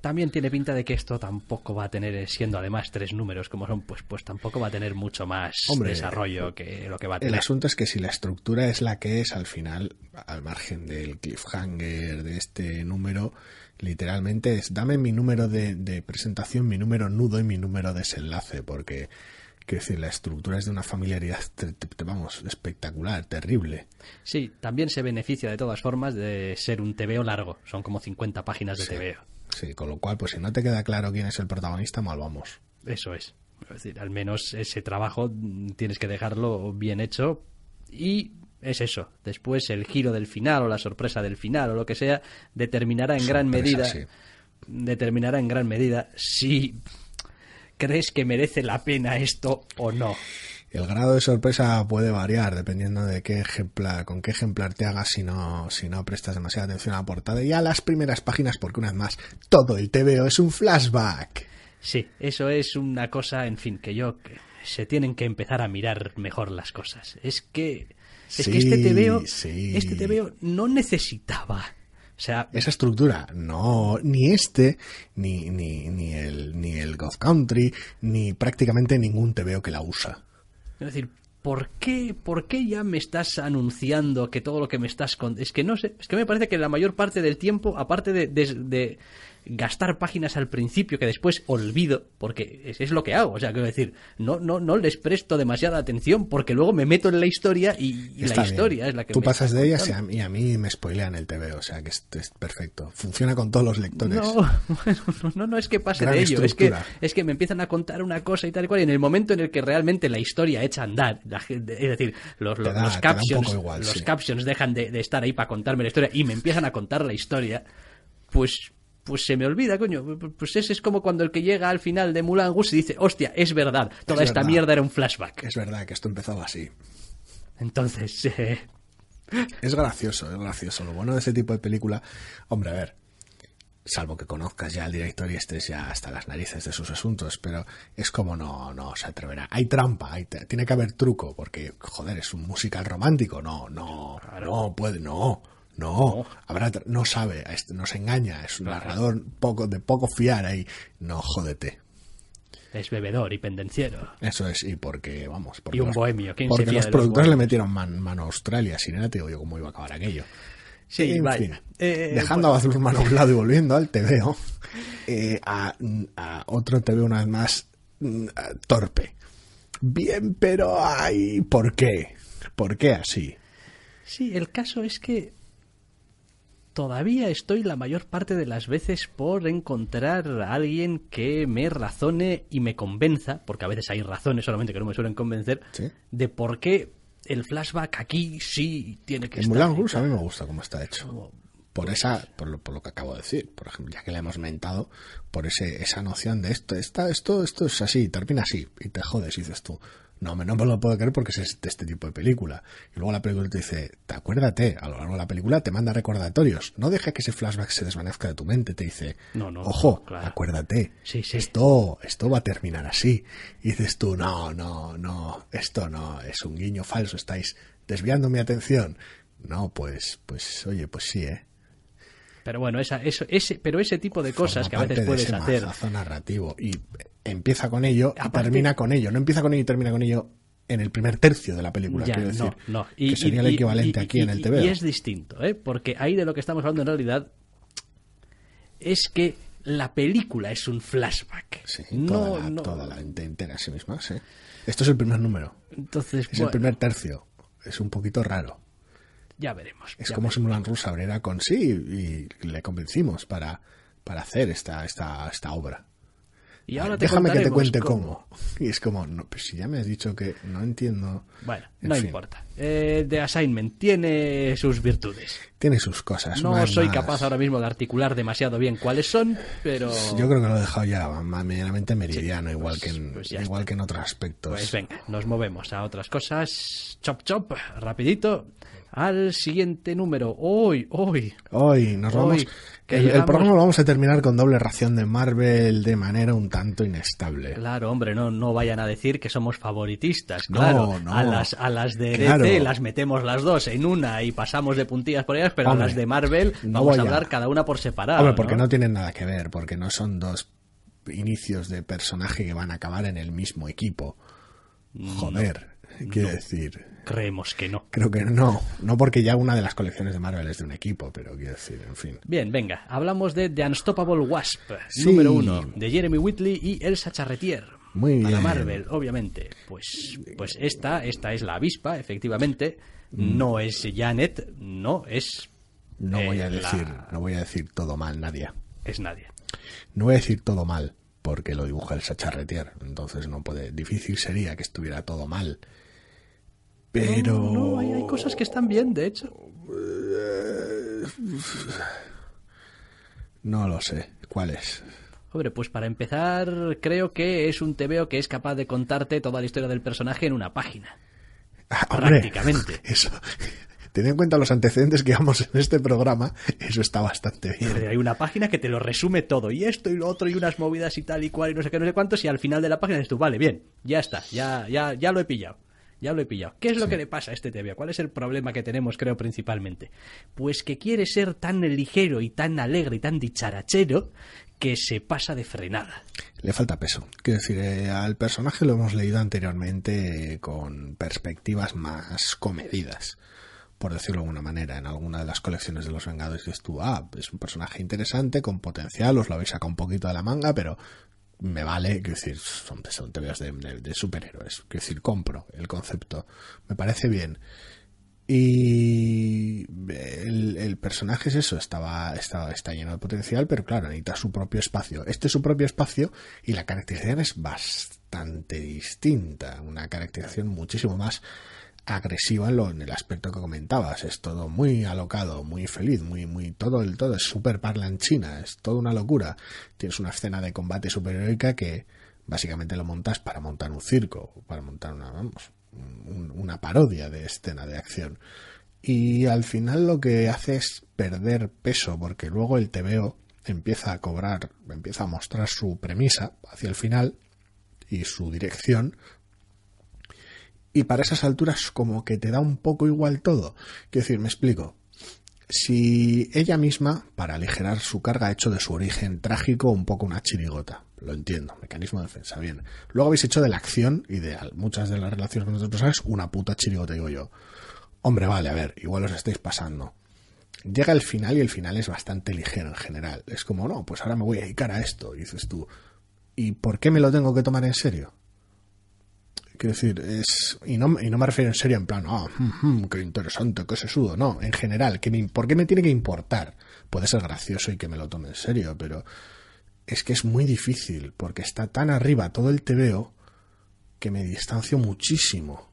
También tiene pinta de que esto tampoco va a tener, siendo además tres números como son, pues, pues tampoco va a tener mucho más Hombre, desarrollo que lo que va a El tener. asunto es que si la estructura es la que es, al final, al margen del cliffhanger de este número, literalmente es dame mi número de, de presentación, mi número nudo y mi número desenlace, porque Quiero decir, la estructura es de una familiaridad, vamos, espectacular, terrible. Sí, también se beneficia de todas formas de ser un TVO largo. Son como 50 páginas de Sí. TVO. Sí, con lo cual, pues si no te queda claro quién es el protagonista, mal vamos. Eso es. Es decir, al menos ese trabajo mm, tienes que dejarlo bien hecho y es eso. Después el giro del final o la sorpresa del final o lo que sea determinará en gran medida sí. determinará en gran medida si crees que merece la pena esto o no. El grado de sorpresa puede variar dependiendo de qué ejemplar, con qué ejemplar te hagas si no, si no prestas demasiada atención a la portada y a las primeras páginas, porque una vez más, todo el TVO es un flashback. Sí, eso es una cosa, en fin, que yo se tienen que empezar a mirar mejor las cosas. Es que es Sí, que este sí. este TVO no necesitaba. O sea, Esa estructura, no, ni este, ni, ni, ni el, ni el God Country, ni prácticamente ningún TVO que la usa. Es decir, ¿por qué, ¿por qué ya me estás anunciando que todo lo que me estás contando... Es que no sé, es que me parece que la mayor parte del tiempo, aparte de, de- de gastar páginas al principio que después olvido, porque es, es lo que hago, o sea, quiero decir, no, no, no les presto demasiada atención porque luego me meto en la historia y, la bien. historia es la que Tú me pasas de ellas y a, mí, a mí me spoilean el TVO, o sea que es, es perfecto. Funciona con todos los lectores. No, bueno, no, no, no es que pase Gran de ello, es que, es que me empiezan a contar una cosa y tal y cual, y en el momento en el que realmente la historia echa a andar, la es decir, los, los, da- captions, igual, los sí. captions dejan de, de estar ahí para contarme la historia y me empiezan a contar la historia, pues pues se me olvida, coño. Pues ese es como cuando el que llega al final de Mulan Rouge y dice, hostia, es verdad, toda Es esta verdad. mierda era un flashback. Es verdad que esto empezaba así. Entonces, eh, Es gracioso, es gracioso. Lo bueno de ese tipo de película, hombre, a ver, salvo que conozcas ya al director y estés ya hasta las narices de sus asuntos, pero es como no, no se atreverá. Hay trampa, hay tiene que haber truco, porque, joder, es un musical romántico. No, no, no puede, no. No, habrá, tra- no sabe, este- nos engaña, es un narrador poco, de poco fiar ahí. No, jódete. es bebedor y pendenciero. Eso es, y porque, vamos, porque Y un los- bohemio, ¿quién se porque los productores le metieron man- mano a Australia, si no, te digo yo cómo iba a acabar aquello. Sí, En fin, Eh, dejando a Bazurman a un lado y volviendo al TVO, eh, a, a otro TVO una vez más mm, a- torpe. Bien, pero ay, ¿por qué? ¿Por qué así? Sí, el caso es que todavía estoy la mayor parte de las veces por encontrar a alguien que me razone y me convenza, porque a veces hay razones solamente que no me suelen convencer, Sí. de por qué el flashback aquí sí tiene que En estar. Mulan Rouge a mí me gusta cómo está hecho. Por esa, por lo, por lo que acabo de decir, por ejemplo, ya que le hemos mentado, por ese, esa noción de esto, esta, esto, esto es así, termina así, y te jodes, y dices tú, no, me- no me lo puedo creer porque es este, este tipo de película. Y luego la película te dice, te acuérdate, a lo largo de la película te manda recordatorios, no dejes que ese flashback se desvanezca de tu mente, te dice, No, no, ojo, claro. acuérdate, Sí, sí. esto, esto va a terminar así. Y dices tú, no, no, no, esto no, es un guiño falso, estáis desviando mi atención. No, pues, pues, oye, pues sí, ¿eh? Pero bueno, esa, eso, ese, pero ese tipo de cosas Forma que a veces de puedes hacer. narrativo y empieza con ello y Aparte- termina con ello. No empieza con ello y termina con ello en el primer tercio de la película, Ya, quiero decir. no, no. que sería el equivalente y- aquí en el TV. Y es distinto, ¿eh? porque ahí de lo que estamos hablando en realidad es que la película es un flashback. Sí, no, toda, la, no. toda la ente- entera a sí misma, sí. Esto es el primer número, Entonces, es el primer tercio. Es un poquito raro. ya veremos. Es ya como veremos. si Mulan Rouge abriera con sí y le convencimos para, para hacer esta, esta, esta obra. Y ahora te Déjame que te cuente cómo. cómo. Y es como, no, pues si ya me has dicho que no entiendo. Bueno, En no fin. importa. Eh, The Assignment tiene sus virtudes. Tiene sus cosas. No más- soy más- capaz ahora mismo de articular demasiado bien cuáles son, pero... Yo creo que lo he dejado ya medianamente meridiano, igual, que en, pues igual está. que en otros aspectos. Pues venga, nos movemos a otras cosas. Chop, chop, rapidito. Al siguiente número. Hoy, hoy. Hoy nos Hoy, vamos. que El, programa lo vamos a terminar con doble ración de Marvel de manera un tanto inestable. Claro, hombre, no, no vayan a decir que somos favoritistas. No, Claro, no. a las a las de Claro. DC las metemos las dos en una y pasamos de puntillas por ellas, pero Hombre, las de Marvel vamos a a- hablar cada una por separado. Hombre, porque ¿no? ¿no? tienen nada que ver, porque no son dos inicios de personaje que van a acabar en el mismo equipo. Joder, quiero decir. Creemos que no. Creo que no. No porque ya una de las colecciones de Marvel es de un equipo, pero quiero decir, en fin. Bien, venga, hablamos de The Unstoppable Wasp, Sí. número uno, de Jeremy Whitley y Elsa Charretier. Muy Para bien. Marvel, obviamente. Pues, pues esta, esta es la avispa, efectivamente. No es Janet, no, es. No voy a eh, la- decir, no voy a decir todo mal, Nadia. Es nadie. No voy a decir todo mal, porque lo dibuja el Sacharretier, entonces no puede. Difícil sería que estuviera todo mal. Pero. No, no, hay, hay cosas que están bien, de hecho. No lo sé. ¿Cuál es? Hombre, pues para empezar, creo que es un TVO que es capaz de contarte toda la historia del personaje en una página. Ah, hombre, Prácticamente. Eso. Teniendo en cuenta los antecedentes que llevamos en este programa, eso está bastante Pero bien. Hay una página que te lo resume todo, y esto y lo otro, y unas movidas y tal y cual, y no sé qué, no sé cuántos, y al final de la página dices tú, vale, bien, ya está, ya, ya, ya lo he pillado. Ya lo he pillado. ¿Qué es lo que le pasa a este TV? ¿Cuál es el problema que tenemos, creo, principalmente? Pues que quiere ser tan ligero y tan alegre y tan dicharachero que se pasa de frenada. Le falta peso. Quiero decir, eh, al personaje lo hemos leído anteriormente eh, con perspectivas más comedidas, por decirlo de alguna manera. En alguna de las colecciones de los Vengadores dices tú, ah, es un personaje interesante, con potencial, os lo habéis sacado un poquito de la manga, pero me vale, quiero decir, son, son de- de superhéroes. Quiero decir, compro el concepto. Me parece bien. Y el, el personaje es eso, estaba, estaba, está lleno de potencial, pero claro, necesita su propio espacio. Este es su propio espacio y la caracterización es bastante distinta, una caracterización muchísimo más agresiva en, lo, en el aspecto que comentabas. Es todo muy alocado, muy feliz, muy, muy, todo el todo es súper parlanchina, es toda una locura. Tienes una escena de combate superheroica que básicamente lo montas para montar un circo, para montar una, vamos, un- una parodia de escena de acción. Y al final lo que hace es perder peso, porque luego el TVO empieza a cobrar, empieza a mostrar su premisa hacia el final y su dirección. Y para esas alturas como que te da un poco igual todo. Quiero decir, me explico. Si ella misma, para aligerar su carga, ha hecho de su origen trágico un poco una chirigota. Lo entiendo, mecanismo de defensa, bien. Luego habéis hecho de la acción y de muchas de las relaciones con otros personajes una puta chirigota, digo yo. Hombre, vale, a ver, igual os estáis pasando. Llega el final y el final es bastante ligero en general. Es como, no, pues ahora me voy a dedicar a esto. Dices tú, ¿y por qué me lo tengo que tomar en serio? Quiero decir, es. Y no, y no me refiero en serio en plan, ah, mm, mm, qué interesante, qué sesudo. No, en general, me, ¿por qué me tiene que importar? Puede ser gracioso y que me lo tome en serio, pero es que es muy difícil, porque está tan arriba todo el TVO que me distancio muchísimo.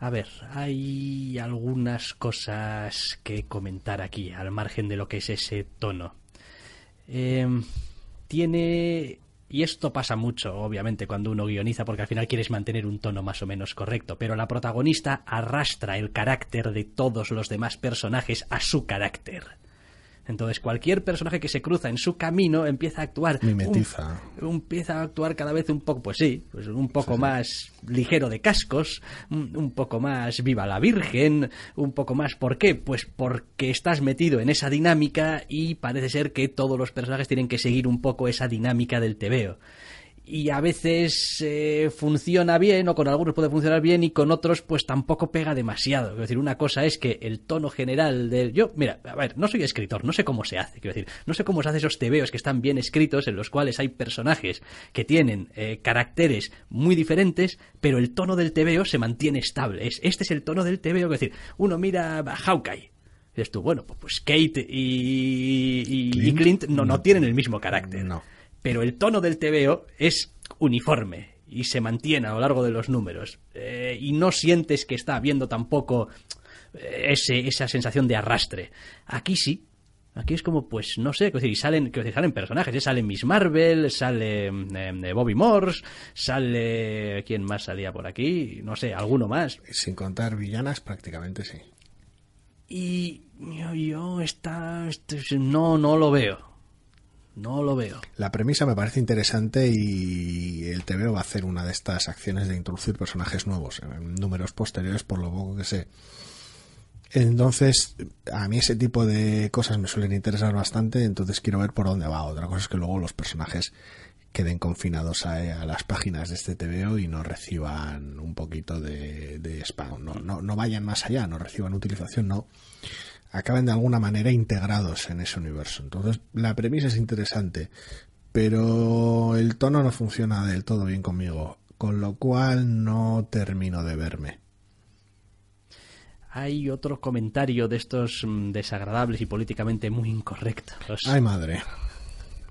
A ver, hay algunas cosas que comentar aquí, al margen de lo que es ese tono. Eh, tiene... Y esto pasa mucho, obviamente, cuando uno guioniza, porque al final quieres mantener un tono más o menos correcto, pero la protagonista arrastra el carácter de todos los demás personajes a su carácter. Entonces, cualquier personaje que se cruza en su camino empieza a actuar. Mimetiza. un- empieza a actuar cada vez un poco, pues sí, pues un poco más ligero de cascos, un, un poco más viva la Virgen, un poco más. ¿Por qué? Pues porque estás metido en esa dinámica y parece ser que todos los personajes tienen que seguir un poco esa dinámica del tebeo. Y a veces eh, funciona bien, o con algunos puede funcionar bien, y con otros, pues tampoco pega demasiado. Quiero decir, una cosa es que el tono general del. Yo, mira, a ver, no soy escritor, no sé cómo se hace. Quiero decir, no sé cómo se hace esos tebeos que están bien escritos, en los cuales hay personajes que tienen eh, caracteres muy diferentes, pero el tono del tebeo se mantiene estable. Es, este es el tono del tebeo, es decir, uno mira a Hawkeye. y Dices tú, bueno, pues, pues Kate y, y- y Clint, Clint no, no no. tienen el mismo carácter No. Pero el tono del TVO es uniforme y se mantiene a lo largo de los números. Eh, y no sientes que está habiendo tampoco eh, ese, esa sensación de arrastre. Aquí sí. Aquí es como, pues, no sé, decir, y salen, decir, salen personajes, ¿eh? sale Miss Marvel, sale eh, Bobby Morse, sale... ¿Quién más salía por aquí? No sé, alguno más. Sin contar villanas, prácticamente sí. Y yo, yo esta, este- no, no lo veo. No lo veo. La premisa me parece interesante y el TVO va a hacer una de estas acciones de introducir personajes nuevos en números posteriores, por lo poco que sé. Entonces, a mí ese tipo de cosas me suelen interesar bastante, entonces quiero ver por dónde va. Otra cosa es que luego los personajes queden confinados a, las páginas de este TVO y no reciban un poquito de, de spam. No, no, no vayan más allá, no reciban utilización, no. Acaben de alguna manera integrados en ese universo. Entonces, la premisa es interesante, pero el tono no funciona del todo bien conmigo, con lo cual no termino de verme. Hay otro comentario de estos mm, desagradables y políticamente muy incorrectos. Ay, madre.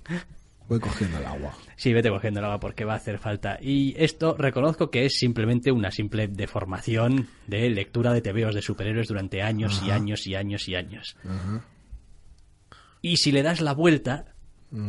Voy cogiendo el agua. Sí, vete cogiendo el agua porque va a hacer falta. Y esto reconozco que es simplemente una simple deformación de lectura de tebeos de superhéroes durante años y años y años y años. Y si le das la vuelta,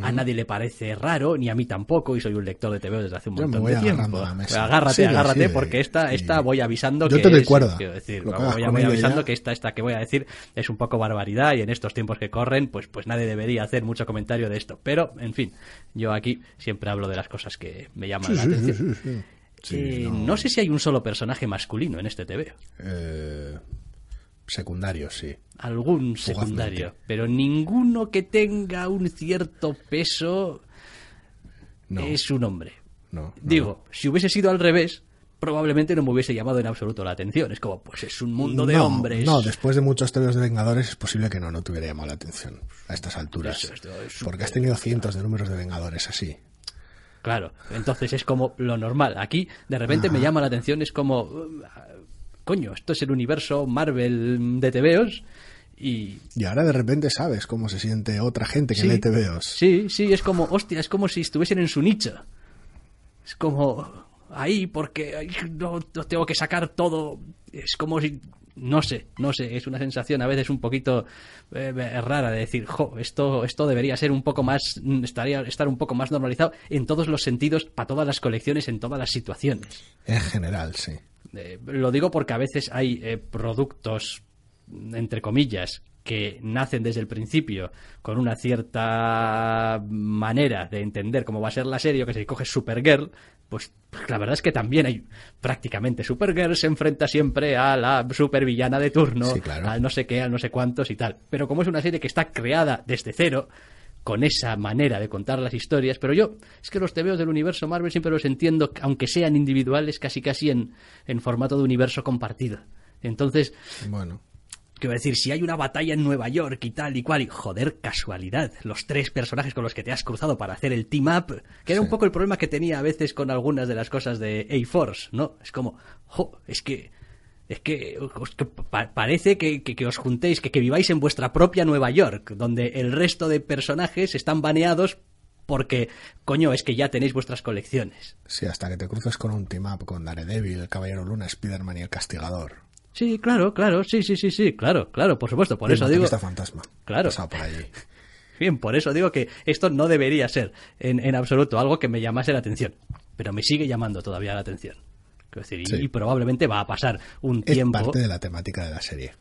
a nadie le parece raro, ni a mí tampoco, y soy un lector de TVO desde hace un Yo me montón voy de tiempo. la mesa. Agárrate, Sigue, agárrate, sigue. porque esta, esta voy avisando Yo que te doy es- decir, voy, avisando ya. que esta, esta que voy a decir es un poco barbaridad y en estos tiempos que corren, pues, pues nadie debería hacer mucho comentario de esto. Pero, en fin, yo aquí siempre hablo de las cosas que me llaman Sí, la sí, atención. sí, sí. Sí, Eh, no. no sé si hay un solo personaje masculino en este TV. Eh, secundario, sí. algún secundario, pero ninguno que tenga un cierto peso No. es un hombre. No, no, Digo, si hubiese sido al revés, probablemente no me hubiese llamado en absoluto la atención. Es como, pues es un mundo de no, hombres. No, después de muchos tebeos de Vengadores es posible que no, no te hubiera llamado la atención a estas alturas. Eso es- es porque has tenido cientos de números de Vengadores así. Claro, entonces es como lo normal. Aquí, de repente, me llama la atención, es como, coño, esto es el universo Marvel de TVOs y Y ahora de repente sabes cómo se siente otra gente que Sí. lee tebeos. Sí, sí, es como, hostia, es como si estuviesen en su nicho. Es como ahí porque no, no tengo que sacar todo. Es como si, no sé, no sé, es una sensación a veces un poquito eh, rara de decir, jo, esto, esto debería ser un poco más, estaría estar un poco más normalizado en todos los sentidos, para todas las colecciones, en todas las situaciones. En general, sí. Eh, lo digo porque a veces hay eh, productos, entre comillas, que nacen desde el principio con una cierta manera de entender cómo va a ser la serie, o que si coges Supergirl, pues la verdad es que también hay prácticamente Supergirl se enfrenta siempre a la supervillana de turno, Sí, claro. al no sé qué, al no sé cuántos y tal. Pero como es una serie que está creada desde cero, con esa manera de contar las historias, pero yo es que los tebeos del universo Marvel siempre los entiendo, aunque sean individuales, casi casi en, en formato de universo compartido. Entonces, Bueno. quiero decir, si hay una batalla en Nueva York y tal y cual, y joder, casualidad, los tres personajes con los que te has cruzado para hacer el team up, que era un poco el problema que tenía a veces con algunas de las cosas de A-Force, ¿no? Es como, jo, es que es que, os- que pa- parece que, que- que os juntéis, que, que viváis en vuestra propia Nueva York, donde el resto de personajes están baneados porque, coño, es que ya tenéis vuestras colecciones. Sí, hasta que te cruces con un team up con Daredevil, el Caballero Luna, Spider-Man y el Castigador. Sí, claro, claro, sí, sí, sí, sí, claro, claro, por supuesto, por eso digo... Fantasma. Claro. Por allí. Bien, por eso digo que esto no debería ser en, en absoluto algo que me llamase la atención, pero me sigue llamando todavía la atención. Decir, y- Sí. y, probablemente va a pasar un Es tiempo... parte de la temática de la serie.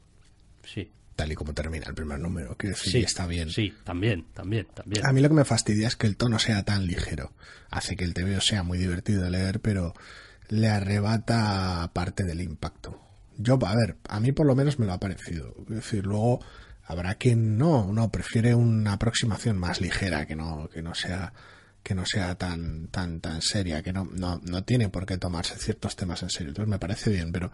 Sí, Tal y como termina el primer número. Decir, sí, está bien. Sí, también, también, también. A mí lo que me fastidia es que el tono sea tan ligero. Hace que el TVO sea muy divertido de leer, pero le arrebata parte del impacto. Yo, a ver, a mí por lo menos me lo ha parecido. Es decir, luego habrá quien no, no, prefiere una aproximación más ligera, que no, que no sea que no sea tan tan tan seria, que no, no, no tiene por qué tomarse ciertos temas en serio. Entonces me parece bien, pero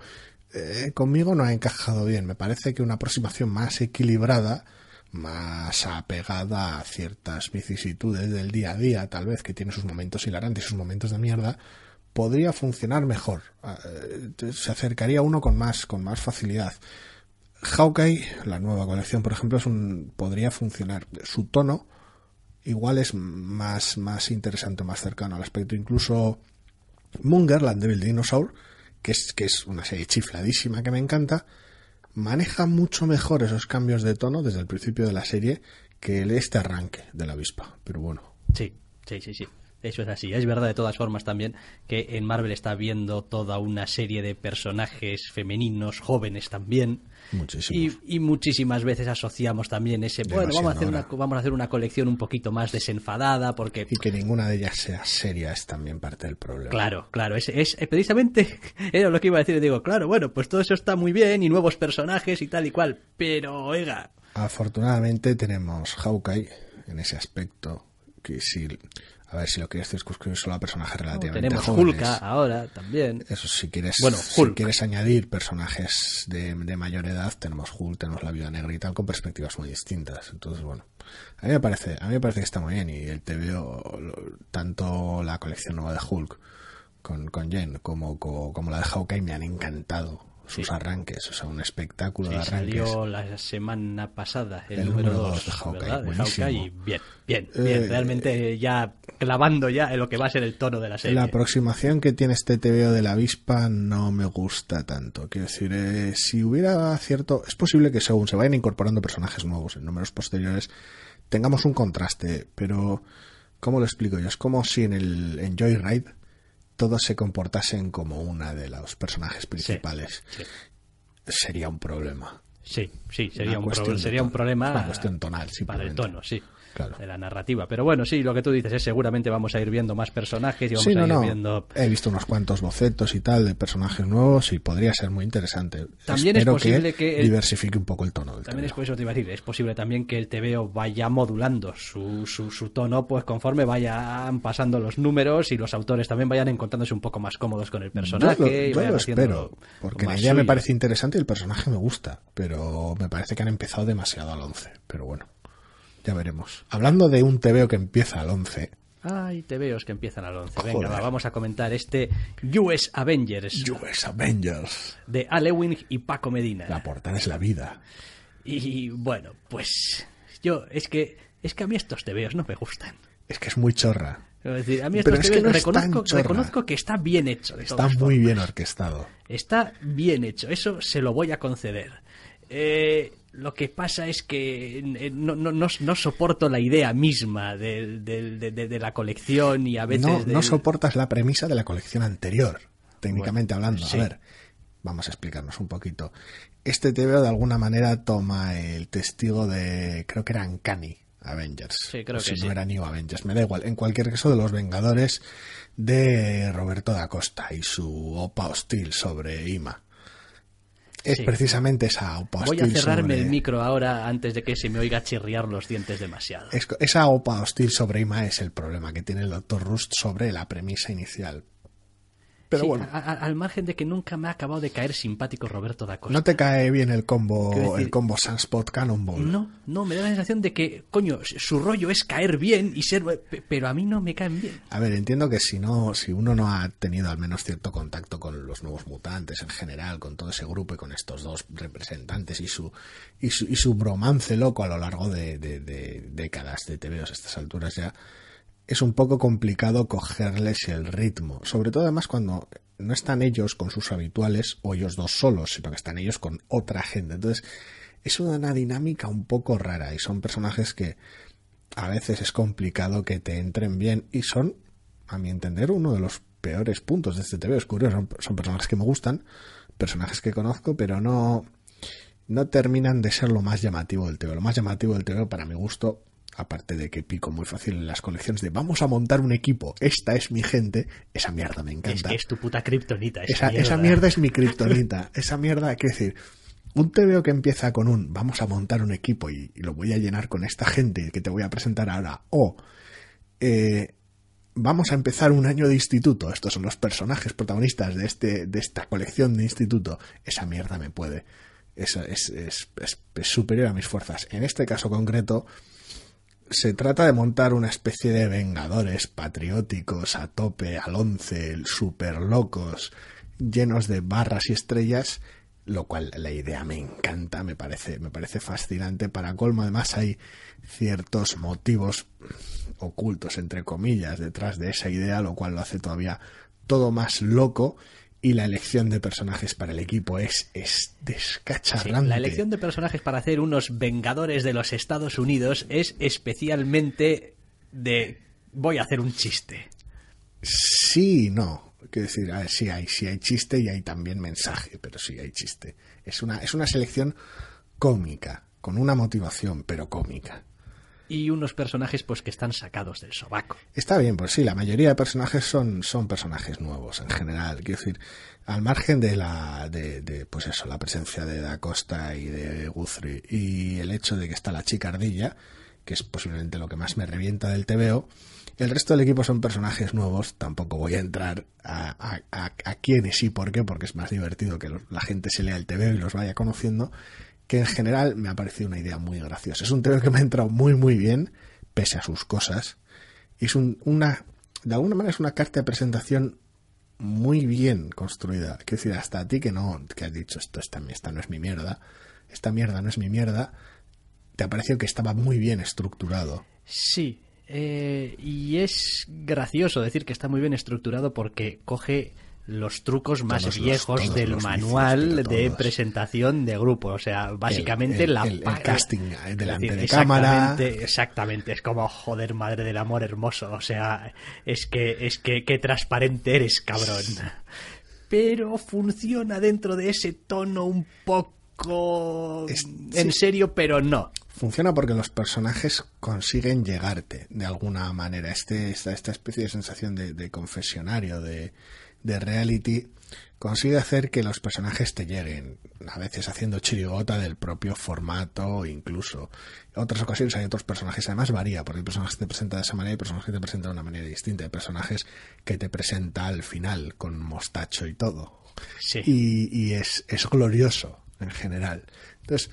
eh, conmigo no ha encajado bien. Me parece que una aproximación más equilibrada, más apegada a ciertas vicisitudes del día a día, tal vez que tiene sus momentos hilarantes sus momentos de mierda, podría funcionar mejor. Eh, Se acercaría uno con más, con más facilidad. Hawkeye, la nueva colección, por ejemplo, es un, podría funcionar. Su tono igual es más, más interesante, más cercano al aspecto. Incluso Munger, la Devil Dinosaur, que es, que es una serie chifladísima que me encanta, maneja mucho mejor esos cambios de tono desde el principio de la serie que este arranque de la avispa. Pero bueno, Sí, sí, sí, sí. Eso es así. Es verdad de todas formas también que en Marvel está viendo toda una serie de personajes femeninos, jóvenes también. Y, y muchísimas veces asociamos también ese, bueno, vamos a, hacer una, Demasiado vamos a hacer una colección un poquito más desenfadada porque... y que ninguna de ellas sea seria es también parte del problema. Claro, claro, es, es eh, precisamente era lo que iba a decir. Digo, claro, bueno, pues todo eso está muy bien y nuevos personajes y tal y cual, pero oiga, Afortunadamente tenemos Hawkeye en ese aspecto que si a ver si lo quieres circunscribir solo a personajes relativamente tenemos jóvenes. Hulka ahora también. Eso si quieres, Bueno, si Hulk. quieres añadir personajes de, de mayor edad, tenemos Hulk, tenemos la Viuda Negra y tal, con perspectivas muy distintas. Entonces, bueno, A mí me parece, a mí me parece que está muy bien y el TVO, tanto la colección nueva de Hulk con, con Jen como, co- como, la de Hawkeye me han encantado sus Sí. arranques, o sea, un espectáculo Sí, de arranques. salió la semana pasada el, El número número 2 dos de Hawkeye, ¿verdad? Hawkeye y bien, bien, Eh, bien. Realmente ya clavando ya en lo que va a ser el tono de la serie. La aproximación que tiene este TVO de la avispa no me gusta tanto. Quiero decir, eh, si hubiera cierto. Es posible que según se vayan incorporando personajes nuevos en números posteriores, tengamos un contraste, pero. ¿Cómo lo explico yo? Es como si en el en Joyride todos se comportasen como una de los personajes principales. sí. Sería un problema. Sí, sí, sería, Una un, pro- sería un problema Una cuestión tonal, para el tono, sí, Claro. de la narrativa. Pero bueno, sí, lo que tú dices es seguramente vamos a ir viendo más personajes y vamos Sí, a no, ir no. viendo... He visto unos cuantos bocetos y tal de personajes nuevos y podría ser muy interesante. También es posible que el- diversifique un poco el tono del También es eso te iba a decir, es posible también que el TVO vaya modulando su, su, su tono, pues conforme vayan pasando los números y los autores también vayan encontrándose un poco más cómodos con el personaje. yo lo, yo espero, porque la idea me parece interesante y el personaje me gusta, pero me parece que han empezado demasiado al 11. Pero bueno, ya veremos. Hablando de un TVO que empieza al 11, Ay, TVOs que empiezan al 11. Venga, Joder. vamos a comentar este US Avengers US Avengers. de Alewin y Paco Medina. La portada es la vida. Y bueno, pues yo, es que, es que a mí estos TVOs no me gustan. Es que es muy chorra. Es decir, a mí Pero es que no reconozco, reconozco que está bien hecho. de Está muy formas. bien orquestado. Está bien hecho, eso se lo voy a conceder. Eh, lo que pasa es que eh, no, no, no, no soporto la idea misma de, de- de- de- de la colección y a veces... no, soportas la premisa de la colección anterior, técnicamente hablando. sí. A ver, vamos a explicarnos un poquito. Este TVO de alguna manera toma el testigo de, creo que eran Uncanny Avengers. Sí, creo O si que no sí. era New Avengers, me da igual. En cualquier caso, de los Vengadores de Roberto da Costa y su opa hostil sobre Ima. Es Sí. precisamente esa opa Voy hostil a cerrarme sobre- el micro ahora antes de que se me oiga chirriar los dientes demasiado. Es- esa opa hostil sobre Ima es el problema que tiene el Dr. Rust sobre la premisa inicial. Pero Sí, bueno, a- a- al margen de que nunca me ha acabado de caer simpático Roberto da Costa. ¿no te cae bien el combo, decir- el combo Sunspot Cannonball? No, no, me da la sensación de que, coño, su rollo es caer bien y ser... pe- Pero a mí no me caen bien. A ver, entiendo que si no, si uno no ha tenido al menos cierto contacto con los nuevos mutantes en general, con todo ese grupo y con estos dos representantes y su y su, y su bromance loco a lo largo de, de- de décadas de TVOs a estas alturas ya, es un poco complicado cogerles el ritmo. Sobre todo además cuando no están ellos con sus habituales o ellos dos solos, sino que están ellos con otra gente. Entonces, es una dinámica un poco rara y son personajes que a veces es complicado que te entren bien y son, a mi entender, uno de los peores puntos de este TV. Es curioso, son, son personajes que me gustan, personajes que conozco, pero no, no terminan de ser lo más llamativo del TV. Lo más llamativo del TV, para mi gusto, aparte de que pico muy fácil en las colecciones de vamos a montar un equipo, esta es mi gente, esa mierda me Es encanta. que es tu puta kriptonita. Esa, Esa, mierda. esa mierda es mi kriptonita. esa mierda, quiero decir, un TVO que empieza con un vamos a montar un equipo y, y lo voy a llenar con esta gente que te voy a presentar ahora. O eh, vamos a empezar un año de instituto. Estos son los personajes protagonistas de, este, de esta colección de instituto. Esa mierda me puede. Es, es, es, es- es superior a mis fuerzas. En este caso concreto, se trata de montar una especie de vengadores patrióticos a tope, al once, super locos, llenos de barras y estrellas, lo cual la idea me encanta, me parece, me parece fascinante. Para colmo, además, hay ciertos motivos ocultos, entre comillas, detrás de esa idea, lo cual lo hace todavía todo más loco. Y la elección de personajes para el equipo es, es Sí, la elección de personajes para hacer unos Vengadores de los Estados Unidos es especialmente de voy a hacer un chiste. Sí, no. Quiero decir, a ver, sí hay, sí hay chiste y hay también mensaje, pero sí hay chiste. Es una, es una selección cómica, con una motivación, pero cómica. Y unos personajes pues que están sacados del sobaco. Está bien, pues sí, la mayoría de personajes son, son personajes nuevos en general. Quiero decir, al margen de la, de, de, pues eso, la presencia de Da Costa y de Guthrie y el hecho de que está la chica ardilla, que es posiblemente lo que más me revienta del TVO, el resto del equipo son personajes nuevos. Tampoco voy a entrar a, a, a, a quiénes y por qué, porque es más divertido que la gente se lea el TVO y los vaya conociendo. Que en general me ha parecido una idea muy graciosa. Es un TVO que me ha entrado muy, muy bien, pese a sus cosas. Es un- una, de alguna manera es una carta de presentación muy bien construida. Quiero decir, hasta a ti que no, que has dicho esto, esta, esta no es mi mierda, esta mierda no es mi mierda, te ha parecido que estaba muy bien estructurado. Sí, eh, y es gracioso decir que está muy bien estructurado porque coge los trucos más Todos viejos del manual de presentación de grupo. O sea, básicamente el- la el- el casting, eh, delante de cámara. Exactamente, exactamente. Es como, joder, madre del amor hermoso. O sea, es que, es que, qué transparente eres, cabrón. Pero funciona dentro de ese tono un poco Es- en sí. serio, pero no. Funciona porque los personajes consiguen llegarte de alguna manera. Este, esta, esta especie de sensación de, de confesionario, de, de reality, consigue hacer que los personajes te lleguen, a veces haciendo chirigota del propio formato, incluso. En otras ocasiones hay otros personajes, además varía, porque hay personajes que te presentan de esa manera y personajes que te presentan de una manera distinta. Hay personajes que te presenta al final, con mostacho y todo Sí. y, y es, es glorioso en general. Entonces,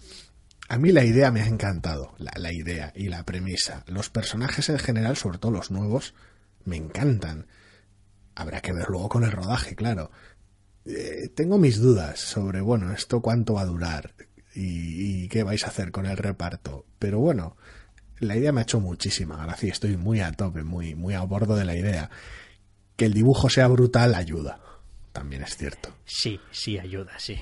a mí la idea me ha encantado, la, la idea y la premisa. Los personajes en general, sobre todo los nuevos, me encantan. Habrá que ver luego con el rodaje, claro. Eh, tengo mis dudas sobre, bueno, esto cuánto va a durar y, y qué vais a hacer con el reparto. Pero bueno, la idea me ha hecho muchísima gracia estoy muy a tope, muy, muy a bordo de la idea. Que el dibujo sea brutal ayuda, también es cierto. Sí, sí ayuda, sí.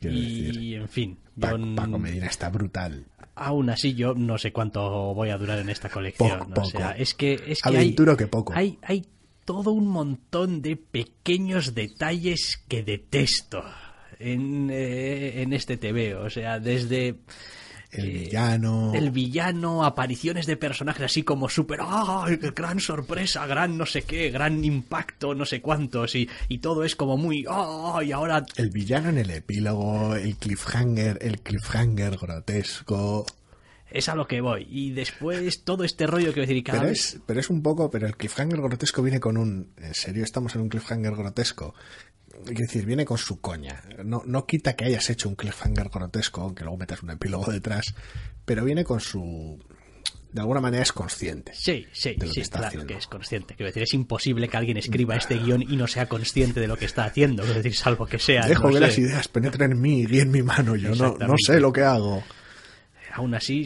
Quiero y decir, en fin, yo Paco Medina está brutal. aún así yo no sé cuánto voy a durar en esta colección. Poco, o poco. sea, es que es que Aventuro hay, que poco. Hay, hay todo un montón de pequeños detalles que detesto en, eh, en este TV. O sea, desde El eh, villano. el villano, apariciones de personajes así como súper, ¡ay, qué gran sorpresa, gran no sé qué, gran impacto, no sé cuántos! Y, y todo es como muy, ¡ay, ahora El villano en el epílogo, el cliffhanger, el cliffhanger grotesco. Es a lo que voy. Y después todo este rollo que voy a decir, cada Pero vez... es, pero es un poco, pero el cliffhanger grotesco viene con un. ¿En serio estamos en un cliffhanger grotesco? Es decir, viene con su coña. No, no quita que hayas hecho un cliffhanger grotesco, aunque luego metas un epílogo detrás, pero viene con su. De alguna manera es consciente. Sí, sí, de lo sí, que está claro haciendo. que es consciente. Quiero decir, es imposible que alguien escriba este guion y no sea consciente de lo que está haciendo. Quiero decir, salvo que sea. Dejo no que sé. las ideas penetren en mí y guíen mi mano. Yo no, no sé lo que hago. Aún así,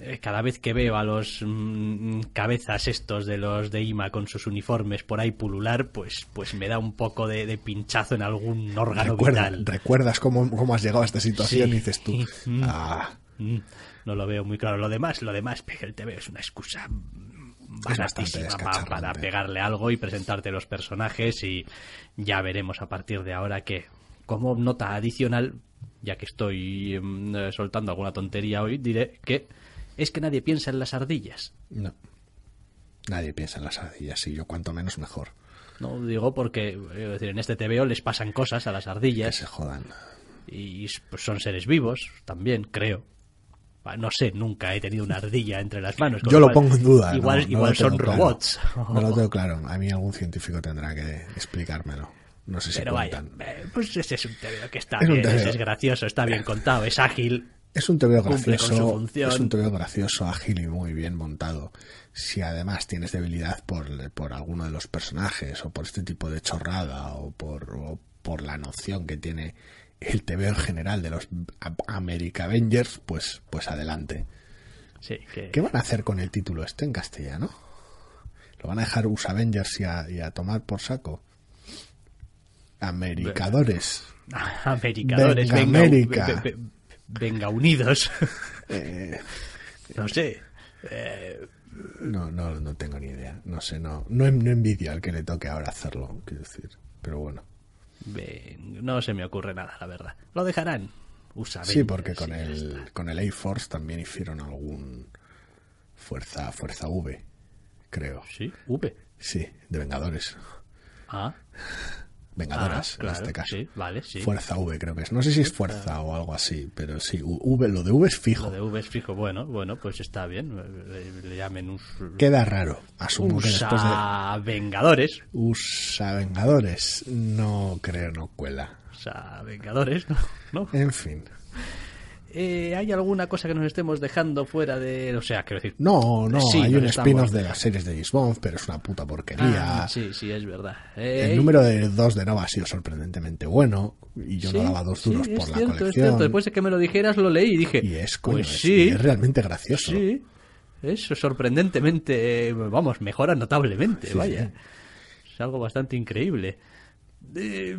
eh, cada vez que veo a los mm, cabezas estos de los de IMA con sus uniformes por ahí pulular, pues, pues me da un poco de, de pinchazo en algún órgano Recuerda- vital. recuerdas cómo, cómo has llegado a esta situación Sí. y dices tú, Mm. ah, Mm, No lo veo muy claro. Lo demás, lo demás, el TV es una excusa bastante baratísima pa- descacharrante. para pegarle algo y presentarte los personajes y ya veremos a partir de ahora que como nota adicional, ya que estoy mm, eh, soltando alguna tontería hoy, diré que es que nadie piensa en las ardillas. no. Nadie piensa en las ardillas y yo cuanto menos mejor. No digo porque eh, decir, en este TVO les pasan cosas a las Que ardillas se jodan. y pues, son seres vivos también, creo. Ah, No sé, nunca he tenido una ardilla entre las manos. Yo lo cual, pongo en duda. Igual, no, no igual son claro. robots. No lo tengo claro. A mí algún científico tendrá que explicármelo. No sé si Pero cuentan. eh, pues ese es un TVO que está Es bien, es, gracioso, está bien contado, es ágil. Es un su gracioso, es un TVO gracioso, ágil y muy bien montado. Si además tienes debilidad por, por alguno de los personajes o por este tipo de chorrada o por, o por la noción que tiene el TVO en general de los America Avengers, pues, pues adelante. Sí, que... ¿Qué van a hacer con el título este en castellano? ¿Lo van a dejar US Avengers y a, y a tomar por saco? Americadores. Americadores, Venga, venga, América. ve- ve- venga unidos. Eh, no sé. eh, No, no, no tengo ni idea. No sé, no, no, no envidio al que le toque ahora hacerlo, quiero decir. Pero bueno. no se me ocurre nada, la verdad. Lo dejarán. Usa Sí, porque con el, con el A-Force también hicieron algún Fuerza, Fuerza V, creo. Sí, V. Sí, de Vengadores. Ah, Vengadoras, Ah, claro, en este caso. sí, vale, sí. Fuerza V creo que es. No sé si es Fuerza o algo así, pero sí, V, lo de V es fijo. lo de V es fijo. Bueno, bueno, pues está bien. Le, le llamen us, Queda raro. Asumo que después de USA Vengadores. USA Vengadores, no creo, no cuela. USA Vengadores, ¿no? ¿No? En fin. Eh, ¿hay alguna cosa que nos estemos dejando fuera de... O sea, quiero decir... No, no, Sí, hay un spin-off de las series de James pero es una puta porquería. Ah, sí, sí, es verdad. Eh, El número de dos de Nova ha sido sorprendentemente bueno y yo sí, no daba dos duros sí, por es la cierto, Es colección. cierto. Después de que me lo dijeras, lo leí y dije... Y es, coño, pues es- sí, es realmente gracioso. sí. Eso sorprendentemente, eh, vamos, mejora notablemente, vaya. Es algo bastante increíble. Eh,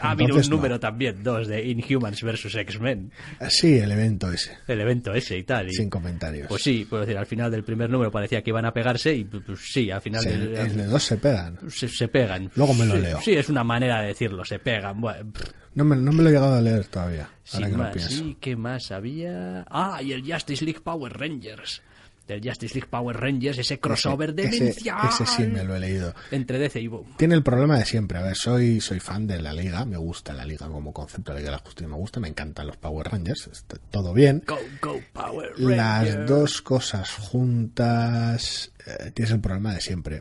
ha habido Entonces, un no. número también, dos, de Inhumans vs. X-Men. Sí, el evento ese, El evento ese y tal. y- sin comentarios. Pues sí, puedo decir, al final del primer número parecía que iban a pegarse y pues, pues, sí, al final Sí, del- el de dos se pegan. se, se pegan. Luego me lo Sí, leo. Sí, es una manera de decirlo, se pegan. Bueno, No me, no me lo he llegado a leer todavía. ahora que lo más. pienso. ¿Y qué más había? Ah, y el Justice League Power Rangers. Del Justice League Power Rangers, ese crossover ese, demencial. ese sí me lo he leído. Entre DC y Boom. Tiene el problema de siempre. A ver, soy, soy fan de la liga. Me gusta la liga como concepto. La liga de la justicia me gusta. Me encantan los Power Rangers. está todo bien. Go, go, Power Las Rangers. dos cosas juntas eh, tienes el problema de siempre.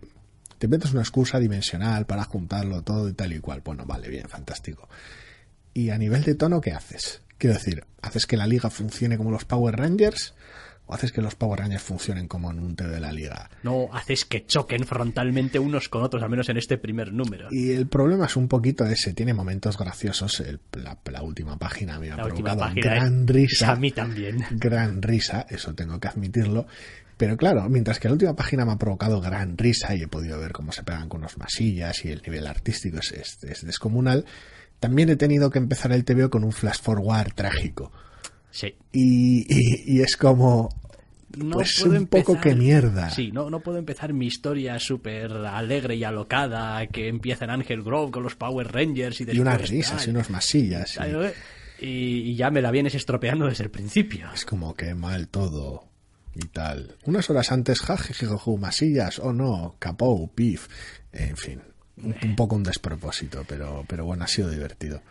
Te inventas una excusa dimensional para juntarlo todo y tal y cual. Bueno, vale, bien, fantástico. Y a nivel de tono, ¿qué haces? Quiero decir, ¿haces que la liga funcione como los Power Rangers? ¿O haces que los Power Rangers funcionen como en un TV de la liga? No haces que choquen frontalmente unos con otros, al menos en este primer número. Y el problema es un poquito ese, tiene momentos graciosos. El- la, la última página me ha La provocado página. gran risa. A mí también. gran risa, eso tengo que admitirlo. Pero claro, mientras que la última página me ha provocado gran risa y he podido ver cómo se pegan con los masillas y el nivel artístico es, es- es descomunal, también he tenido que empezar el TVO con un flash forward trágico. Sí. Y, y- y es como... No pues puedo un poco que mierda. Sí, no, no puedo empezar mi historia súper alegre y alocada que empieza en Angel Grove con los Power Rangers y Y después unas risas y unas masillas. y- y, y ya me la vienes estropeando desde el principio. Es como que mal todo y tal. Unas horas antes, jajijijoju, masillas, o no, capó, pif, en fin, un, un poco un despropósito, pero, pero bueno, ha sido divertido.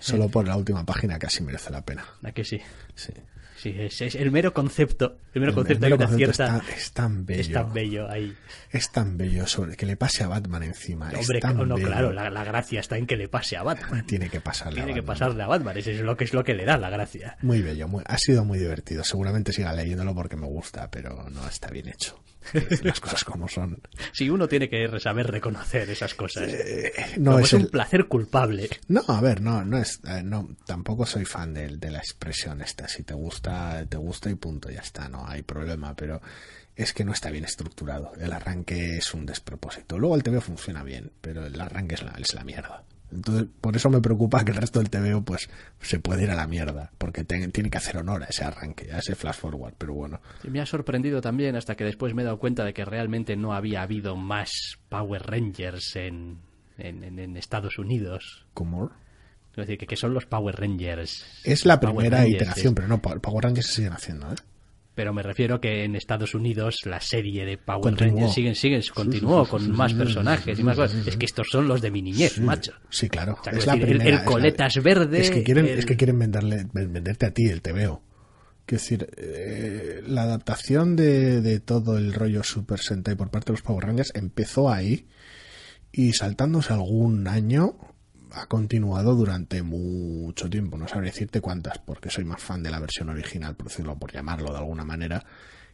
Solo por la última página casi merece la pena. ¿A que sí? Sí. Sí, es, es el mero concepto. El mero concepto el mero concepto cierta. es tan- es tan bello. Es tan bello ahí. Es tan bello sobre que le pase a Batman encima. es Hombre, tan no, bello. claro, la, la gracia está en que le pase a Batman. Tiene que pasarle a Tiene que Batman. pasarle a Batman, eso es lo que es lo que le da la gracia. Muy bello, muy- ha sido muy divertido. Seguramente siga leyéndolo porque me gusta, pero no está bien hecho. Las cosas como son. Si uno tiene que saber reconocer esas cosas. Eh, no Como es un el- placer culpable. No, a ver, no, no es, eh, no, tampoco soy fan de, de la expresión esta. Si te gusta, te gusta y punto, ya está, no hay problema. Pero es que no está bien estructurado. El arranque es un despropósito. Luego el TVO funciona bien, pero el arranque es la, es la mierda. Entonces, por eso me preocupa que el resto del TVO, pues, se puede ir a la mierda. Porque te- tiene que hacer honor a ese arranque, a ese flash forward. Pero bueno, Me ha sorprendido también hasta que después me he dado cuenta de que realmente no había habido más Power Rangers en, en, en- en Estados Unidos. como Es decir, que, que son los Power Rangers. es la Power primera Rangers, iteración, es- pero no, Power Rangers se siguen haciendo, ¿eh? Pero me refiero que en Estados Unidos la serie de Power Continuó. Rangers siguen, siguen, continuó con más personajes y más cosas. Es que estos son los de mi niñez, macho. Sí, claro. O sea, es quiero la decir, el- es la- coletas verde, Es que quieren, el- es que quieren venderle, ven- venderte a ti el TVO. Quiero decir, eh, la adaptación de, de todo el rollo Super Sentai por parte de los Power Rangers empezó ahí y saltándose algún año ha continuado durante mucho tiempo. No sabré decirte cuántas, porque soy más fan de la versión original, por decirlo, por llamarlo de alguna manera,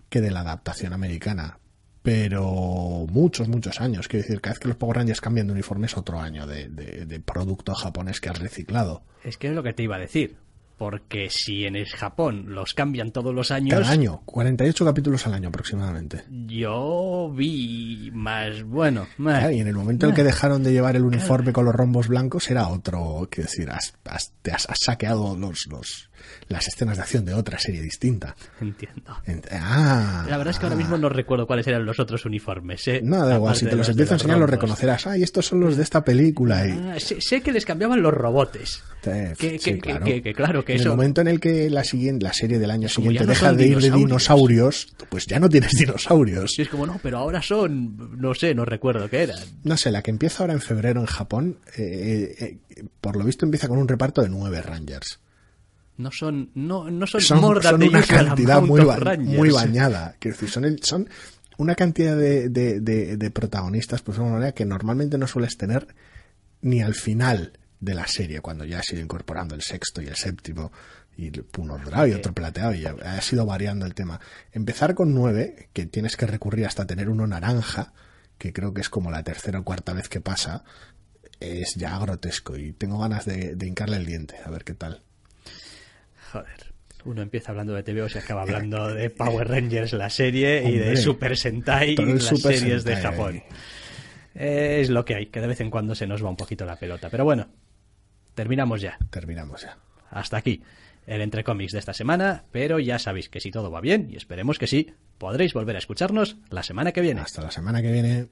que de la adaptación americana. Pero muchos, muchos años. Quiero decir, cada vez que los Power Rangers cambian de uniforme es otro año de, de- producto japonés que has reciclado. Es que es lo que te iba a decir. Porque si en el Japón los cambian todos los años, Cada año, 48 capítulos al año aproximadamente. yo vi más, bueno, más- Claro, y en el momento en el que dejaron de llevar el uniforme con los rombos blancos era otro, quiero decir, has, has- te has, has saqueado los, los, las escenas de acción de otra serie distinta. entiendo. En- ah, La verdad es que ahora mismo no recuerdo cuáles eran los otros uniformes. ¿eh? No, da igual, si te los empiezo a enseñar los reconocerás. Ay, estos son los de esta película. Y, Ah, sé, sé que les cambiaban los robotes. Que- sí, que- que- que- que claro, que en eso- el momento en el que la siguiente la serie del año siguiente no deja de ir de dinosaurios. pues ya no tienes dinosaurios Sí, es como, no, pero ahora son, no sé, no recuerdo qué eran. no sé la que empieza ahora en febrero en Japón eh, eh, por lo visto empieza con un reparto de nueve Rangers No son, no, no son, son, more son una cantidad muy, ba- bañada quiero decir son el- son una cantidad de, de- de- de protagonistas pues una manera que normalmente no sueles tener ni al final de la serie, cuando ya ha sido incorporando el sexto y el séptimo, y uno dorado y otro plateado, y ha sido variando el tema. Empezar con nueve, que tienes que recurrir hasta tener uno naranja, que creo que es como la tercera o cuarta vez que pasa, es ya grotesco y tengo ganas de, de hincarle el diente, a ver qué tal. Joder. Uno empieza hablando de TVO y acaba hablando de Power Rangers, la serie, y de Super Sentai, el las Super series de Japón. ahí. Es lo que hay, que de vez en cuando se nos va un poquito la pelota. Pero bueno, terminamos ya. Terminamos ya. Hasta aquí el Entre Cómics de esta semana, pero ya sabéis que si todo va bien, y esperemos que sí, podréis volver a escucharnos la semana que viene. Hasta la semana que viene.